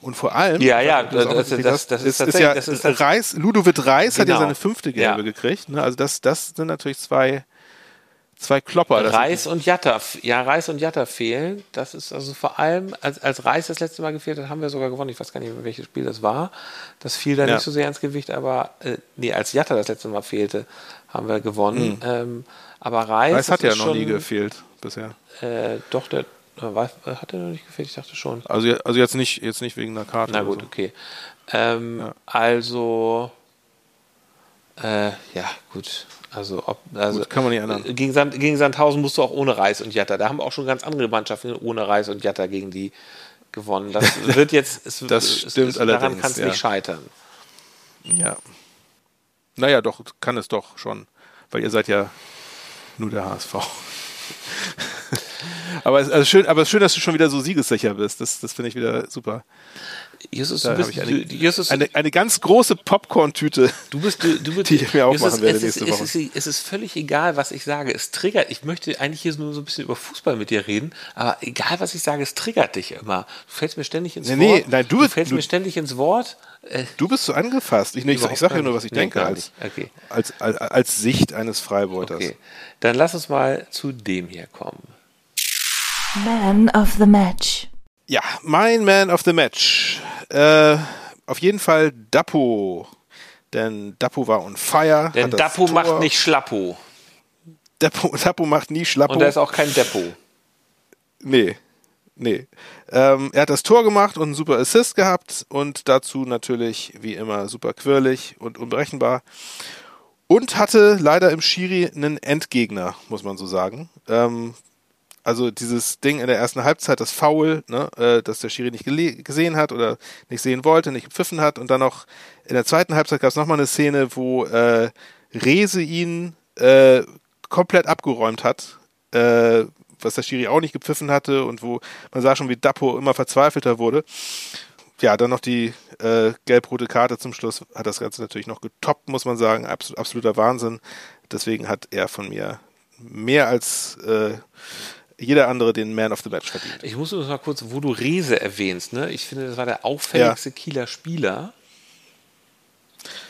Und vor allem, ja, ja, das, das, das, das ist, ist, ja, das ist Reis, Ludovic Reis genau. hat ja genau. seine fünfte Gelbe ja. gekriegt. Ne? Also das, das sind natürlich zwei zwei Klopper. Reis und Jatta, ja, Reis und Jatta fehlen. Das ist also vor allem, als, als Reis das letzte Mal gefehlt hat, haben wir sogar gewonnen. Ich weiß gar nicht welches Spiel das war. Das fiel da ja. nicht so sehr ins Gewicht, aber äh, nee, als Jatta das letzte Mal fehlte, haben wir gewonnen. Mhm. Ähm, aber Reis. Reis hat ja noch schon, nie gefehlt bisher. Äh, doch, der hat er noch nicht gefehlt? Ich dachte schon. Also, also jetzt nicht, jetzt nicht wegen einer Karte. Na gut, so. okay. Ähm, ja. Also, äh, ja, gut. Also, ob, also Gut, kann man nicht ändern. Gegen, Sand, gegen Sandhausen musst du auch ohne Reis und Jatta. Da haben auch schon ganz andere Mannschaften ohne Reis und Jatta gegen die gewonnen. Das wird jetzt, es, das stimmt es, daran kann es ja. nicht scheitern. Ja. Naja, doch, kann es doch schon, weil ihr seid ja nur der HSV. aber, es, also schön, aber schön, dass du schon wieder so siegessicher bist. Das, das finde ich wieder super. Justus, da du bist, eine, du, Justus, eine, eine, ganz große Popcorn-Tüte, du bist, du, du, die ich mir auch Justus, machen werde es nächste ist, Woche. Es ist, es ist völlig egal, was ich sage. Es triggert. Ich möchte eigentlich hier nur so ein bisschen über Fußball mit dir reden, aber egal, was ich sage, es triggert dich immer. Du fällst mir ständig ins nee, Wort. Nee, nein, du, du fällst mir ständig ins Wort. Äh, du bist so angefasst. Ich, ich, ich sage ja nur, was ich nee, denke, als, okay. als, als, als, Sicht eines Freibeuters. Okay, dann lass uns mal zu dem hier kommen. Man of the Match. Ja, mein Man of the Match. Äh, auf jeden Fall Dapo. Denn Dapo war on fire. Denn Dapo Tor. macht nicht Schlappo. Dapo, Dapo macht nie Schlappo. Und er ist auch kein Depot. Nee. Nee. Ähm, er hat das Tor gemacht und einen super Assist gehabt und dazu natürlich, wie immer, super quirlig und unberechenbar. Und hatte leider im Schiri einen Endgegner, muss man so sagen. Ähm, also dieses Ding in der ersten Halbzeit, das Foul, ne, äh, dass der Schiri nicht gesehen hat oder nicht sehen wollte, nicht gepfiffen hat und dann noch in der zweiten Halbzeit gab es nochmal eine Szene, wo äh, Rese ihn äh, komplett abgeräumt hat, äh, was der Schiri auch nicht gepfiffen hatte und wo man sah schon, wie Dappo immer verzweifelter wurde. Ja, dann noch die äh, gelb-rote Karte zum Schluss hat das Ganze natürlich noch getoppt, muss man sagen. Abs absoluter Wahnsinn. Deswegen hat er von mir mehr als äh, jeder andere den Man of the Match verdient. Ich muss nur mal kurz, wo du Rese erwähnst, ne? Ich finde, das war der auffälligste ja. Kieler Spieler.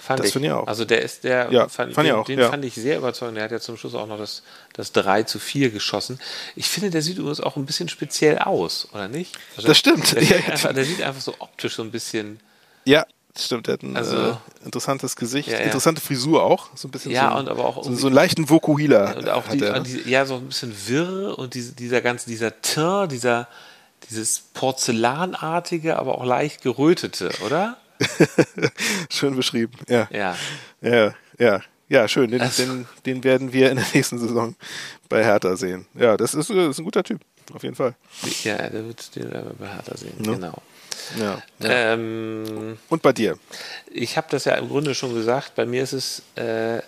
Fand das finde ich auch. Also der ist der, ja, fand, fand den, auch, den ja. fand ich sehr überzeugend. Der hat ja zum Schluss auch noch das, das 3 zu 4 geschossen. Ich finde, der sieht übrigens auch ein bisschen speziell aus, oder nicht? Also das stimmt. Der, sieht einfach, der sieht einfach so optisch so ein bisschen. Ja, Stimmt, der hat ein also, äh, interessantes Gesicht, ja, ja. interessante Frisur auch, so ein bisschen ja, so, und aber auch so, so einen leichten Vokuhila. Und auch die, und die, ja, so ein bisschen wirr und diese, dieser ganze, dieser Teint, dieser, dieses Porzellanartige, aber auch leicht gerötete, oder? schön beschrieben, ja. Ja. Ja, ja. Ja, schön. Den, also, den, den, werden wir in der nächsten Saison bei Hertha sehen. Ja, das ist, ist ein guter Typ, auf jeden Fall. Ja, der wird den bei Hertha sehen, ne? genau. Ja. Ähm, Und bei dir? Ich habe das ja im Grunde schon gesagt. Bei mir ist es äh,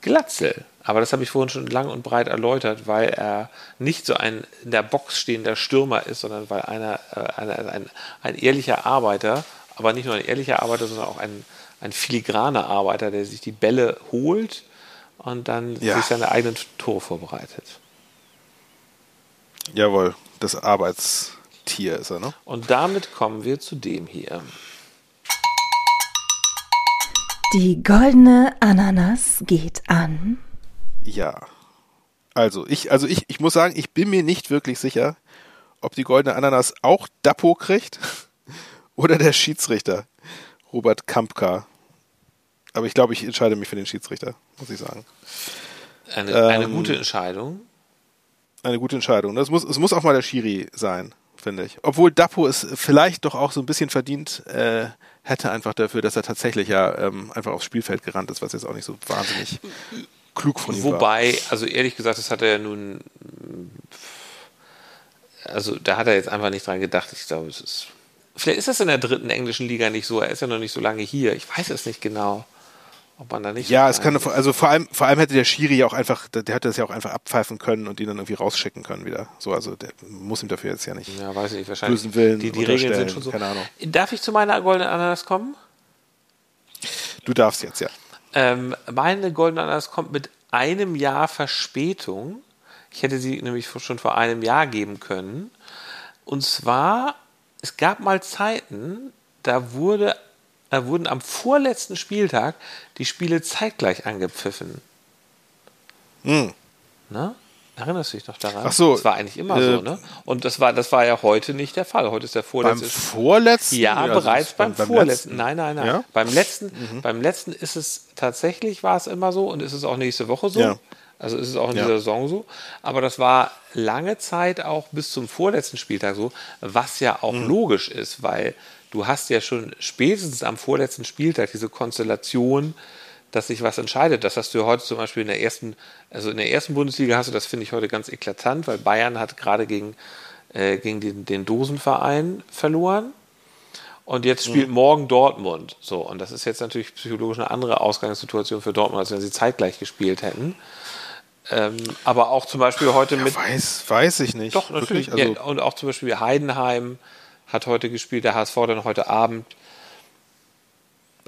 Glatzel. Aber das habe ich vorhin schon lang und breit erläutert, weil er nicht so ein in der Box stehender Stürmer ist, sondern weil einer, äh, einer ein, ein ehrlicher Arbeiter, aber nicht nur ein ehrlicher Arbeiter, sondern auch ein, ein filigraner Arbeiter, der sich die Bälle holt und dann ja. sich seine eigenen Tore vorbereitet. Jawohl, das Arbeits Tier ist er, ne? Und damit kommen wir zu dem hier. Die goldene Ananas geht an. Ja. Also ich, also ich, ich muss sagen, ich bin mir nicht wirklich sicher, ob die goldene Ananas auch Dapo kriegt oder der Schiedsrichter Robert Kampka. Aber ich glaube, ich entscheide mich für den Schiedsrichter, muss ich sagen. Eine, ähm, eine gute Entscheidung. Eine gute Entscheidung. Das muss, es muss auch mal der Schiri sein finde ich. Obwohl Dapo es vielleicht doch auch so ein bisschen verdient äh, hätte, einfach dafür, dass er tatsächlich ja ähm, einfach aufs Spielfeld gerannt ist, was jetzt auch nicht so wahnsinnig klug von ihm Wobei, war. Wobei, also ehrlich gesagt, das hat er ja nun. Also da hat er jetzt einfach nicht dran gedacht. Ich glaube, es ist. Vielleicht ist das in der dritten englischen Liga nicht so. Er ist ja noch nicht so lange hier. Ich weiß es nicht genau. Ob man da nicht. Ja, es kann, also vor allem, vor allem hätte der Schiri ja auch einfach, der hätte das ja auch einfach abpfeifen können und ihn dann irgendwie rausschicken können wieder. So, also der muss ihm dafür jetzt ja nicht. Ja, weiß ich, wahrscheinlich. Bösen Willen die, die Regeln sind schon so. Keine Ahnung. Darf ich zu meiner goldenen Ananas kommen? Du darfst jetzt, ja. Ähm, meine goldene Ananas kommt mit einem Jahr Verspätung. Ich hätte sie nämlich schon vor einem Jahr geben können. Und zwar, es gab mal Zeiten, da wurde wurden am vorletzten Spieltag die Spiele zeitgleich angepfiffen. Hm. Na? Erinnerst du dich noch daran? Ach so. Das war eigentlich immer äh, so, ne? Und das war, das war ja heute nicht der Fall. Heute ist der vorletzte. Beim vorletzten? Ja, also bereits beim, beim, vorletzten. Letzten. Nein, nein, nein. Ja? Beim letzten, mhm. beim letzten ist es tatsächlich war es immer so und ist es auch nächste Woche so. Ja. Also ist es auch in ja. dieser Saison so. Aber das war lange Zeit auch bis zum vorletzten Spieltag so, was ja auch mhm. logisch ist, weil du hast ja schon spätestens am vorletzten Spieltag diese Konstellation, dass sich was entscheidet. Das hast du heute zum Beispiel in der ersten, also in der ersten Bundesliga hast du das, finde ich, heute ganz eklatant, weil Bayern hat gerade gegen äh, gegen den, den Dosenverein verloren. Und jetzt mhm. spielt mhm. morgen Dortmund. So, und das ist jetzt natürlich psychologisch eine andere Ausgangssituation für Dortmund, als wenn sie zeitgleich gespielt hätten. Ähm, aber auch zum Beispiel heute ja, mit. Weiß, weiß ich nicht. Doch, natürlich. Also ja, und auch zum Beispiel Heidenheim hat heute gespielt, der HSV dann heute Abend.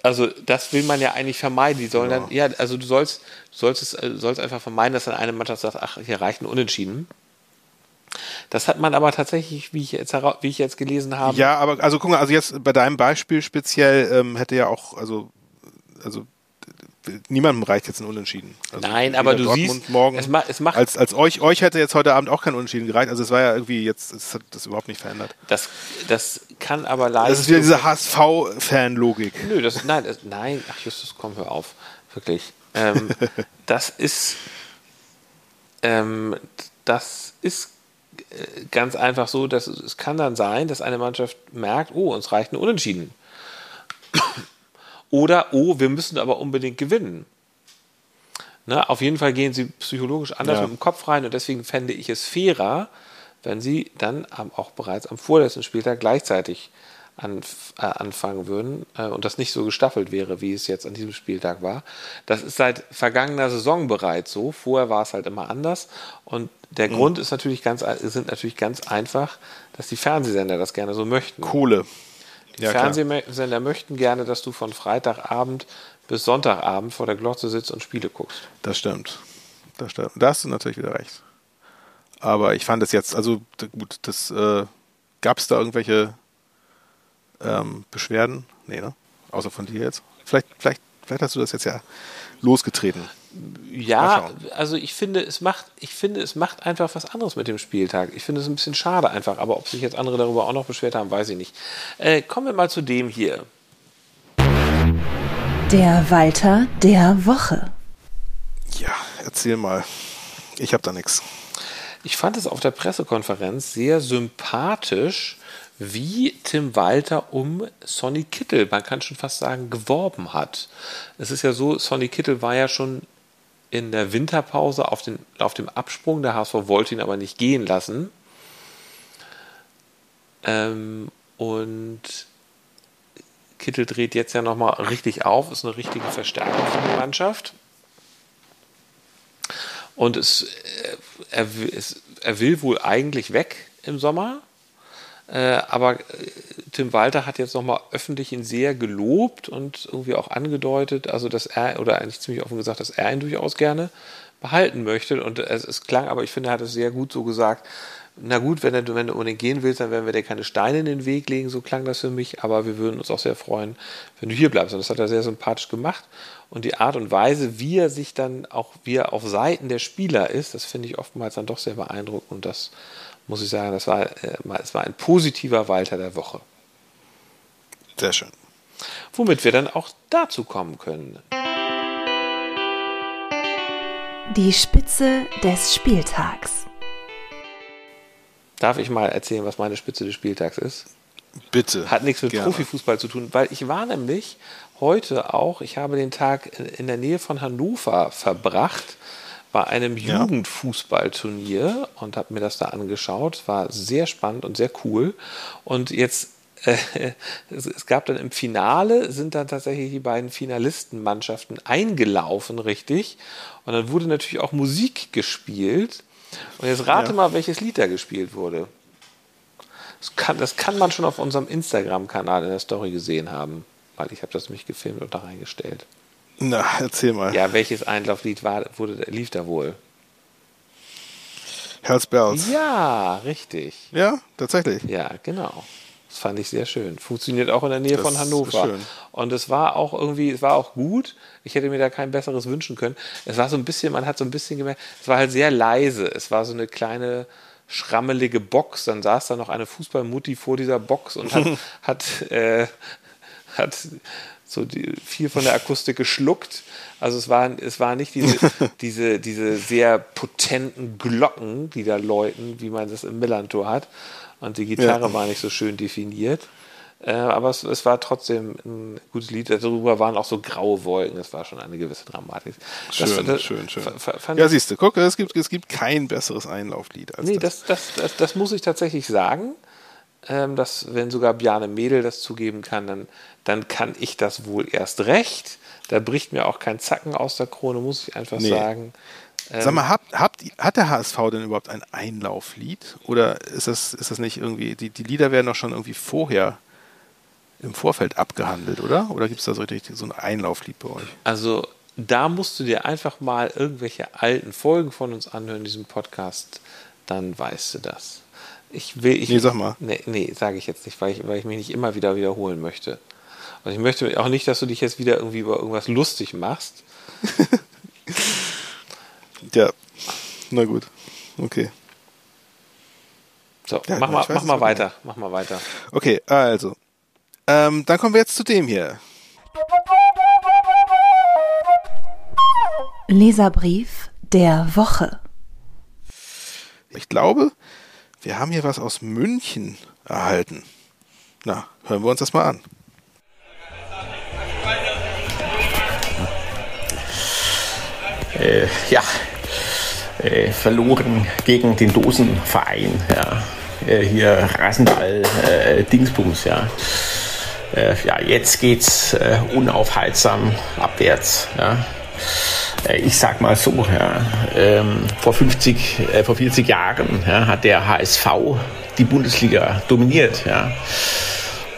Also das will man ja eigentlich vermeiden. Die sollen ja. dann, ja, also du sollst, du sollst es, äh, sollst einfach vermeiden, dass dann eine Mannschaft sagt, ach, hier reicht ein Unentschieden. Das hat man aber tatsächlich, wie ich jetzt, wie ich jetzt gelesen habe. Ja, aber also guck mal, also jetzt bei deinem Beispiel speziell ähm, hätte ja auch, also, also niemandem reicht jetzt ein Unentschieden. Also Nein, aber du Dortmund siehst, morgen, es, ma es macht als, als euch, euch hätte jetzt heute Abend auch kein Unentschieden gereicht. Also es war ja irgendwie jetzt, es hat das überhaupt nicht verändert. Das, das kann aber leider. Das ist wieder diese HSV-Fan-Logik. Nö, das, nein, das, nein, ach Justus, komm, hör auf. Wirklich. Ähm, das ist, ähm, das ist äh, ganz einfach so, dass es kann dann sein, dass eine Mannschaft merkt, oh, uns reicht ein Unentschieden. Oder, oh, wir müssen aber unbedingt gewinnen. Ne, auf jeden Fall gehen sie psychologisch anders ja. mit dem Kopf rein und deswegen fände ich es fairer, wenn sie dann auch bereits am vorletzten Spieltag gleichzeitig äh, anfangen würden äh, und das nicht so gestaffelt wäre, wie es jetzt an diesem Spieltag war. Das ist seit vergangener Saison bereits so. Vorher war es halt immer anders. Und der mhm. Grund ist natürlich ganz, sind natürlich ganz einfach, dass die Fernsehsender das gerne so möchten. Kohle. Ja, Fernsehsender möchten gerne, dass du von Freitagabend bis Sonntagabend vor der Glotze sitzt und Spiele guckst. Das stimmt. Das stimmt. Da hast du natürlich wieder recht. Aber ich fand es jetzt, also gut, das äh, gab es da irgendwelche ähm, Beschwerden? Nee, ne? Außer von dir jetzt. Vielleicht, vielleicht, vielleicht hast du das jetzt ja losgetreten. Ja, also ich finde, es macht, ich finde, es macht einfach was anderes mit dem Spieltag. Ich finde es ein bisschen schade einfach, aber ob sich jetzt andere darüber auch noch beschwert haben, weiß ich nicht. Äh, kommen wir mal zu dem hier. Der Walter der Woche. Ja, erzähl mal. Ich habe da nichts. Ich fand es auf der Pressekonferenz sehr sympathisch, wie Tim Walter um Sonny Kittel, man kann schon fast sagen, geworben hat. Es ist ja so, Sonny Kittel war ja schon in der Winterpause auf, den, auf dem Absprung. Der HSV wollte ihn aber nicht gehen lassen. Ähm, und Kittel dreht jetzt ja nochmal richtig auf, ist eine richtige Verstärkung für die Mannschaft. Und es, äh, er, es, er will wohl eigentlich weg im Sommer. Äh, aber äh, Tim Walter hat jetzt nochmal öffentlich ihn sehr gelobt und irgendwie auch angedeutet, also dass er, oder eigentlich ziemlich offen gesagt, dass er ihn durchaus gerne behalten möchte. Und es, es klang, aber ich finde, er hat es sehr gut so gesagt, na gut, wenn du, wenn du ohne gehen willst, dann werden wir dir keine Steine in den Weg legen, so klang das für mich, aber wir würden uns auch sehr freuen, wenn du hier bleibst. Und das hat er sehr sympathisch gemacht. Und die Art und Weise, wie er sich dann auch, wie er auf Seiten der Spieler ist, das finde ich oftmals dann doch sehr beeindruckend und das muss ich sagen, das war, äh, es war ein positiver Walter der Woche. Sehr schön. Womit wir dann auch dazu kommen können. Die Spitze des Spieltags. Darf ich mal erzählen, was meine Spitze des Spieltags ist? Bitte. Hat nichts mit gerne. Profifußball zu tun, weil ich war nämlich heute auch, ich habe den Tag in der Nähe von Hannover verbracht bei einem ja. Jugendfußballturnier und habe mir das da angeschaut. War sehr spannend und sehr cool. Und jetzt äh, es, gab dann im Finale, sind dann tatsächlich die beiden Finalistenmannschaften eingelaufen, richtig. Und dann wurde natürlich auch Musik gespielt. Und jetzt rate ja. mal, welches Lied da gespielt wurde. Das kann, das kann man schon auf unserem Instagram-Kanal in der Story gesehen haben, weil ich habe das nämlich gefilmt und da reingestellt. Na, erzähl mal. Ja, welches Einlauflied war, wurde, lief da wohl? Hells Bells. Ja, richtig. Ja, tatsächlich. Ja, genau. Das fand ich sehr schön. Funktioniert auch in der Nähe das von Hannover. Und es war auch irgendwie, es war auch gut. Ich hätte mir da kein besseres wünschen können. Es war so ein bisschen, man hat so ein bisschen gemerkt, es war halt sehr leise. Es war so eine kleine schrammelige Box. Dann saß da noch eine Fußballmutti vor dieser Box und hat, hat, äh, hat so die, viel von der Akustik geschluckt. Also es war, es war nicht diese, diese, diese sehr potenten Glocken, die da läuten, wie man das im Millantor hat. Und die Gitarre ja. war nicht so schön definiert. Äh, aber es, es, war trotzdem ein gutes Lied. Darüber waren auch so graue Wolken. Das war schon eine gewisse Dramatik. Schön, das, schön, schön. Ja, siehst du, guck, es gibt, es gibt kein besseres Einlauflied als nee, das. Das, das, das muss ich tatsächlich sagen. Ähm, dass, wenn sogar Bjarne Mädel das zugeben kann, dann, dann kann ich das wohl erst recht. Da bricht mir auch kein Zacken aus der Krone, muss ich einfach nee. sagen. Ähm, Sag mal, habt, habt, hat der HSV denn überhaupt ein Einlauflied? Oder ist das, ist das nicht irgendwie, die, die Lieder werden doch schon irgendwie vorher im Vorfeld abgehandelt, oder? Oder gibt es da so, richtig so ein Einlauflied bei euch? Also da musst du dir einfach mal irgendwelche alten Folgen von uns anhören, diesem Podcast, dann weißt du das. Ich will, ich, nee, sag mal. Nee, nee sage ich jetzt nicht, weil ich, weil ich mich nicht immer wieder wiederholen möchte. Und ich möchte auch nicht, dass du dich jetzt wieder irgendwie über irgendwas lustig machst. ja, na gut. Okay. So, ja, mach, mal, mach mal weiter. Mach mal weiter. Okay, also. Ähm, dann kommen wir jetzt zu dem hier. Leserbrief der Woche. Ich glaube, wir haben hier was aus München erhalten. Na, hören wir uns das mal an. Äh, ja, äh, verloren gegen den Dosenverein. Ja. Äh, hier Rasenball, äh, Dingsbums, ja. Äh, ja, jetzt geht's äh, unaufhaltsam abwärts. Ja. Äh, ich sag mal so, ja, ähm, vor 50, äh, vor 40 Jahren ja, hat der HSV die Bundesliga dominiert. Ja.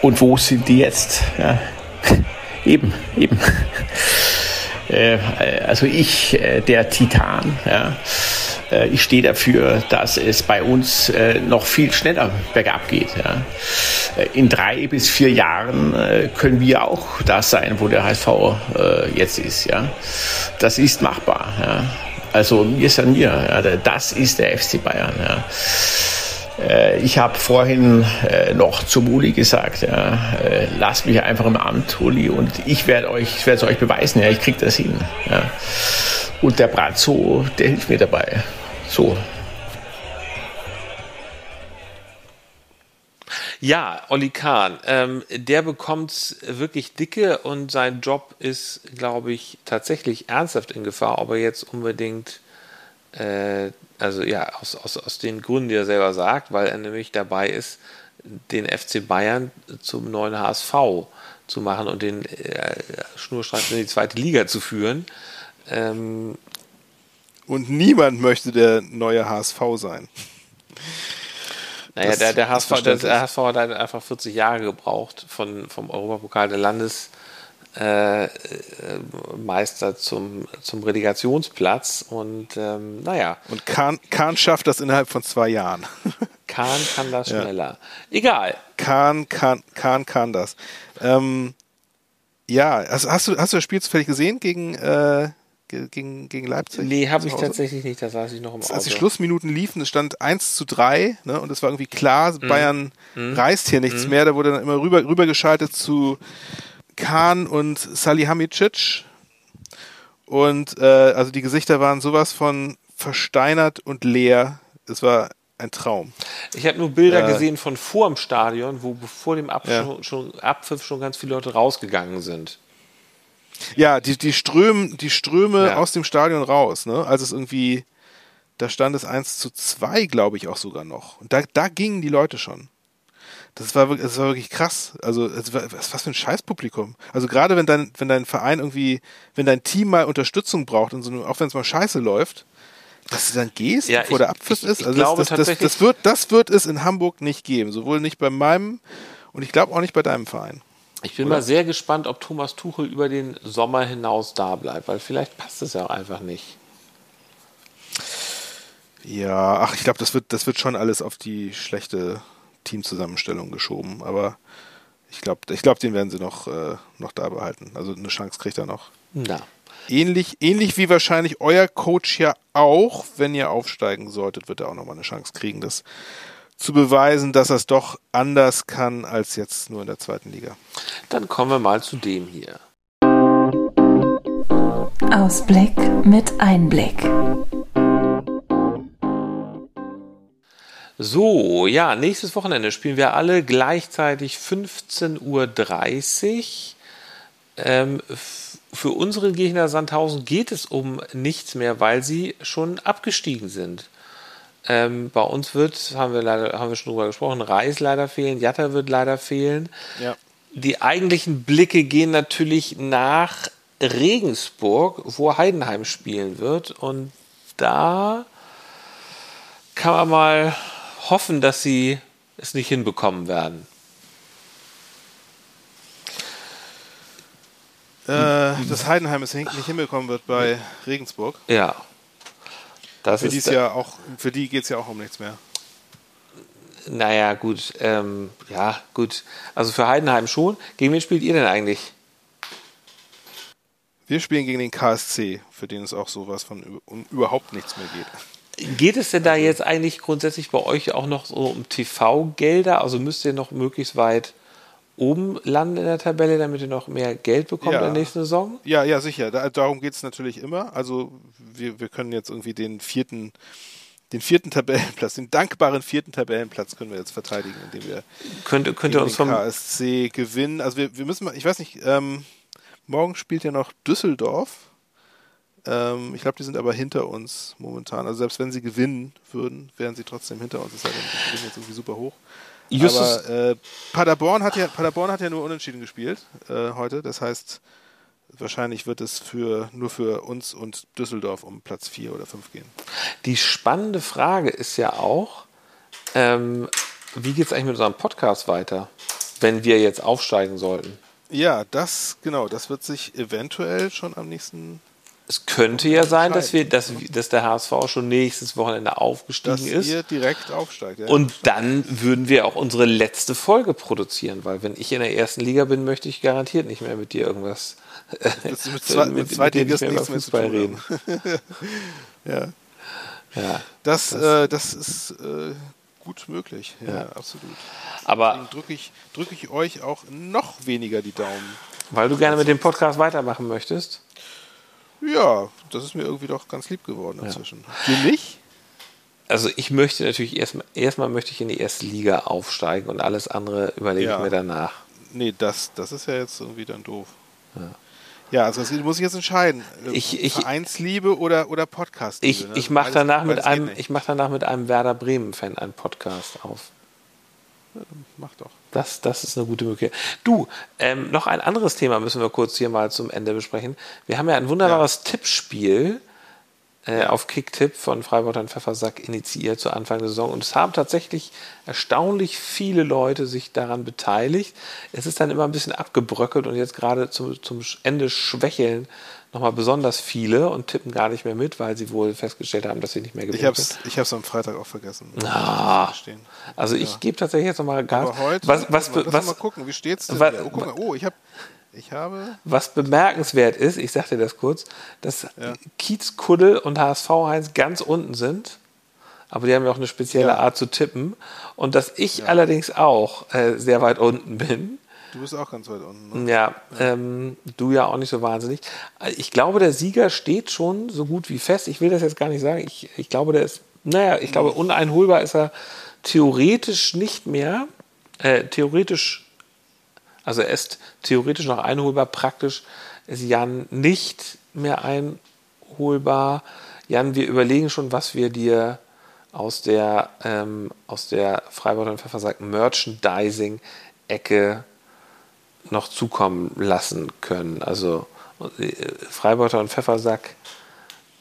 Und wo sind die jetzt? Ja. eben, eben. Äh, also ich, äh, der Titan, ja, äh, ich stehe dafür, dass es bei uns noch viel schneller bergab geht. Ja. In drei bis vier Jahren können wir auch das sein, wo der HSV jetzt ist. Ja. Das ist machbar. Ja. Also mir san mir, ja, das ist der FC Bayern. Ja. Äh, ich habe vorhin äh, noch zum Uli gesagt, ja, äh, lasst mich einfach im Amt, Uli, und ich werde euch, werde es euch beweisen, ja, ich kriege das hin. Ja. Und der Brazzo, der hilft mir dabei. So. Ja, Olli Kahn, ähm, der bekommt wirklich dicke und sein Job ist, glaube ich, tatsächlich ernsthaft in Gefahr, ob er jetzt unbedingt äh, also ja, aus, aus, aus den Gründen, die er selber sagt, weil er nämlich dabei ist, den FC Bayern zum neuen HSV zu machen und den äh, Schnurstracks in die zweite Liga zu führen. Ähm, und niemand möchte der neue HSV sein. Naja, der, der, HSV, der, der HSV hat halt einfach 40 Jahre gebraucht von, vom Europapokal der Landes äh, Meister zum, zum Relegationsplatz. Und ähm, naja. Und Kahn, Kahn schafft das innerhalb von zwei Jahren. Kahn kann das schneller. Ja. Egal. Kahn kann, Kahn kann das. Ähm, ja, also hast du, hast du das Spiel zufällig gesehen gegen, äh, gegen, gegen Leipzig? Nee, habe ich tatsächlich nicht, da saß ich noch im Auto. Als die Schlussminuten liefen, es stand 1 zu 3 ne, und es war irgendwie klar, mhm. Bayern mhm. reißt hier nichts mhm. mehr, da wurde dann immer rüber, rübergeschaltet zu Khan und Salihamidzic. Und äh, also die Gesichter waren sowas von versteinert und leer. Es war ein Traum. Ich habe nur Bilder äh, gesehen von vor dem Stadion, wo vor dem Abpfiff, ja. schon, Abpfiff schon ganz viele Leute rausgegangen sind. Ja, die, die, Ström, die Ströme ja. aus dem Stadion raus, ne? Also es irgendwie, da stand es 1 zu 2, glaube ich, auch sogar noch. Und da, da gingen die Leute schon. Das war, wirklich, das war wirklich krass. Also, war, was für ein Scheißpublikum. Also gerade wenn dein, wenn dein Verein irgendwie, wenn dein Team mal Unterstützung braucht und so, auch wenn es mal scheiße läuft, dass du dann gehst, ja, bevor ich, der Abpfiff ist. Also glaube, das, das, das, wird, das wird es in Hamburg nicht geben. Sowohl nicht bei meinem und ich glaube auch nicht bei deinem Verein. Ich bin Oder? mal sehr gespannt, ob Thomas Tuchel über den Sommer hinaus da bleibt, weil vielleicht passt es ja auch einfach nicht. Ja, ach, ich glaube, das wird, das wird schon alles auf die schlechte Teamzusammenstellung geschoben. Aber ich glaube, ich glaub, den werden sie noch, äh, noch da behalten. Also eine Chance kriegt er noch. Na. Ähnlich, ähnlich wie wahrscheinlich euer Coach ja auch, wenn ihr aufsteigen solltet, wird er auch nochmal eine Chance kriegen, das zu beweisen, dass er es doch anders kann als jetzt nur in der zweiten Liga. Dann kommen wir mal zu dem hier. Ausblick mit Einblick. So, ja, nächstes Wochenende spielen wir alle gleichzeitig 15.30 Uhr. Ähm, für unsere Gegner Sandhausen geht es um nichts mehr, weil sie schon abgestiegen sind. Ähm, bei uns wird, haben wir leider, haben wir schon drüber gesprochen, Reis leider fehlen, Jatta wird leider fehlen. Ja. Die eigentlichen Blicke gehen natürlich nach Regensburg, wo Heidenheim spielen wird. Und da kann man mal hoffen, dass sie es nicht hinbekommen werden. Äh, dass Heidenheim es nicht hinbekommen wird bei Regensburg. Ja. Das für die, ja auch, für die geht es ja auch um nichts mehr. Naja, gut. Ähm, ja, gut. Also für Heidenheim schon. Gegen wen spielt ihr denn eigentlich? Wir spielen gegen den KSC, für den es auch sowas von überhaupt nichts mehr geht. Geht es denn da jetzt eigentlich grundsätzlich bei euch auch noch so um TV-Gelder? Also müsst ihr noch möglichst weit oben landen in der Tabelle, damit ihr noch mehr Geld bekommt ja. in der nächsten Saison? Ja, ja, sicher. Da, darum geht es natürlich immer. Also wir, wir können jetzt irgendwie den vierten den vierten Tabellenplatz, den dankbaren vierten Tabellenplatz können wir jetzt verteidigen, indem wir könnte, könnte uns vom KSC gewinnen. Also wir, wir müssen mal, ich weiß nicht, ähm, Morgen spielt ja noch Düsseldorf. Ähm, ich glaube, die sind aber hinter uns momentan. Also selbst wenn sie gewinnen würden, wären sie trotzdem hinter uns. Das ist ja dann, jetzt irgendwie super hoch. Justus. Aber äh, Paderborn, hat ja, Paderborn hat ja nur unentschieden gespielt äh, heute. Das heißt, wahrscheinlich wird es für, nur für uns und Düsseldorf um Platz 4 oder 5 gehen. Die spannende Frage ist ja auch, ähm, wie geht es eigentlich mit unserem Podcast weiter, wenn wir jetzt aufsteigen sollten? Ja, das, genau, das wird sich eventuell schon am nächsten. Es könnte ja sein, dass wir, dass, dass der HSV schon nächstes Wochenende aufgestiegen dass ist. Ihr direkt aufsteigt. Ja. Und dann würden wir auch unsere letzte Folge produzieren, weil wenn ich in der ersten Liga bin, möchte ich garantiert nicht mehr mit dir irgendwas. Das mit, zwei, mit, mit Zweitligisten nichts mehr zu tun reden. ja. Ja. Das, das, äh, das ist äh, gut möglich. Ja, ja. absolut. Aber drücke ich, drück ich euch auch noch weniger die Daumen. Weil du gerne mit dem Podcast weitermachen möchtest? Ja, das ist mir irgendwie doch ganz lieb geworden inzwischen. Ja. Dir nicht? Also ich möchte natürlich erstmal erstmal möchte ich in die erste Liga aufsteigen und alles andere überlege ja. ich mir danach. Nee, das, das ist ja jetzt irgendwie dann doof. Ja. Ja, also das muss ich jetzt entscheiden. Ich, ich, Vereinsliebe oder, oder Podcast. Ich, ne? ich mache danach, mit einem, mach danach mit einem Werder Bremen-Fan einen Podcast auf. Mach doch. Das, das ist eine gute Möglichkeit. Du, ähm, noch ein anderes Thema müssen wir kurz hier mal zum Ende besprechen. Wir haben ja ein wunderbares ja. Tippspiel äh, auf Kicktipp von Freiburg und Pfeffersack initiiert zu Anfang der Saison. Und es haben tatsächlich erstaunlich viele Leute sich daran beteiligt. Es ist dann immer ein bisschen abgebröckelt und jetzt gerade zum, zum Ende schwächeln nochmal besonders viele und tippen gar nicht mehr mit, weil sie wohl festgestellt haben, dass sie nicht mehr gewinnen. Ich habe es ich hab's am Freitag auch vergessen. Ah, also ich ja. gebe tatsächlich jetzt nochmal Gas. Aber heute, was, was, was, was, mal gucken, wie steht's denn? Was, oh, mal, oh, ich habe ich habe. Was bemerkenswert ist, ich sag dir das kurz, dass ja. Kiezkuddel und HSV Heinz ganz unten sind. Aber die haben ja auch eine spezielle ja. Art zu tippen. Und dass ich ja. allerdings auch äh, sehr weit unten bin. Du bist auch ganz weit unten. Ne? Ja, ähm, du ja auch nicht so wahnsinnig. Ich glaube, der Sieger steht schon so gut wie fest. Ich will das jetzt gar nicht sagen. Ich, ich glaube, der ist, naja, ich glaube, uneinholbar ist er theoretisch nicht mehr. Äh, theoretisch, also er ist theoretisch noch einholbar. Praktisch ist Jan nicht mehr einholbar. Jan, wir überlegen schon, was wir dir aus der, ähm, aus der Freiburg und Pfeffersack Merchandising-Ecke noch zukommen lassen können. Also äh, Freibeuter und Pfeffersack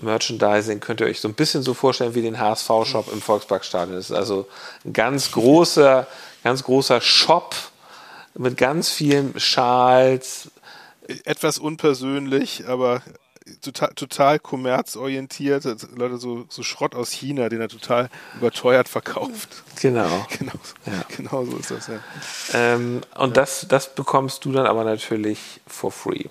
Merchandising könnt ihr euch so ein bisschen so vorstellen wie den HSV-Shop im Volksparkstadion. Das ist also ein ganz großer, ganz großer Shop mit ganz vielen Schals. Etwas unpersönlich, aber total, total kommerzorientiert. Leute, so, so Schrott aus China, den er total überteuert verkauft. Genau. Genau, ja. genau so ist das, ja. Ähm, und ja. Das, das bekommst du dann aber natürlich for free.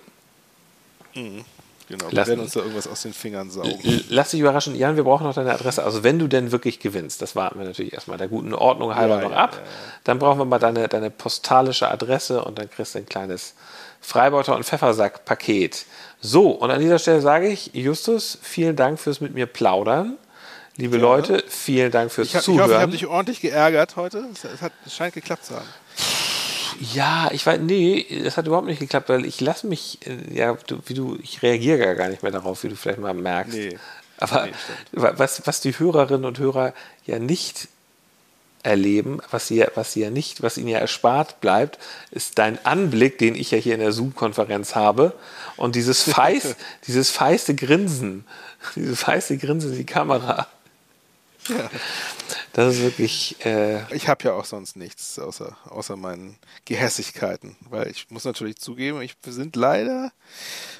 Mhm. Genau, wir lass, werden uns da irgendwas aus den Fingern saugen. Lass dich überraschen, Jan, wir brauchen noch deine Adresse. Also wenn du denn wirklich gewinnst, das warten wir natürlich erstmal der guten Ordnung halber ja, noch ab, dann brauchen wir mal deine, deine postalische Adresse und dann kriegst du ein kleines Freibeuter und Pfeffersack-Paket. So, und an dieser Stelle sage ich, Justus, vielen Dank fürs mit mir plaudern. Liebe ja. Leute, vielen Dank fürs ich hab, Zuhören. Ich hoffe, ich habe dich ordentlich geärgert heute. Es, hat, es scheint geklappt zu haben. Ja, ich weiß, nee, das hat überhaupt nicht geklappt, weil ich lasse mich, äh, ja, du, wie du, ich reagiere gar nicht mehr darauf, wie du vielleicht mal merkst. Nee. Aber nee, was, was die Hörerinnen und Hörer ja nicht erleben, was sie, was sie ja nicht, was ihnen ja erspart bleibt, ist dein Anblick, den ich ja hier in der Zoom-Konferenz habe und dieses feist, dieses feiste Grinsen, dieses feiste Grinsen in die Kamera. Ja. Das ist wirklich. Äh ich habe ja auch sonst nichts außer, außer meinen Gehässigkeiten, weil ich muss natürlich zugeben, ich, wir sind leider,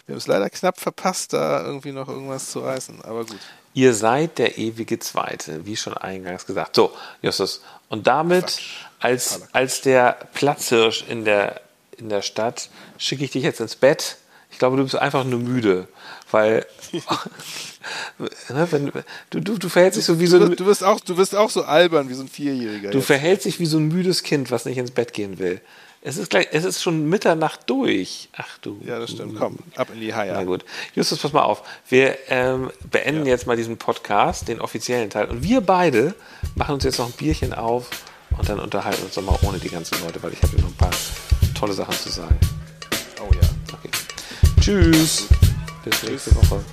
wir haben es leider knapp verpasst, da irgendwie noch irgendwas zu reißen. Aber gut. Ihr seid der ewige Zweite, wie schon eingangs gesagt. So, Justus. Und damit, als, als der Platzhirsch in der, in der Stadt, schicke ich dich jetzt ins Bett. Ich glaube, du bist einfach nur müde, weil ne, wenn, du, du, du verhältst dich so wie so ein. Du wirst, auch, du wirst auch so albern wie so ein Vierjähriger. Du jetzt. verhältst dich wie so ein müdes Kind, was nicht ins Bett gehen will. Es ist, gleich, es ist schon Mitternacht durch. Ach du. Ja, das stimmt. Komm, ab in die Haie. Na gut. Justus, pass mal auf. Wir ähm, beenden ja. jetzt mal diesen Podcast, den offiziellen Teil. Und wir beide machen uns jetzt noch ein Bierchen auf und dann unterhalten uns nochmal ohne die ganzen Leute, weil ich habe hier noch ein paar tolle Sachen zu sagen. Oh ja. Okay. Tschüss. Bis nächste Woche.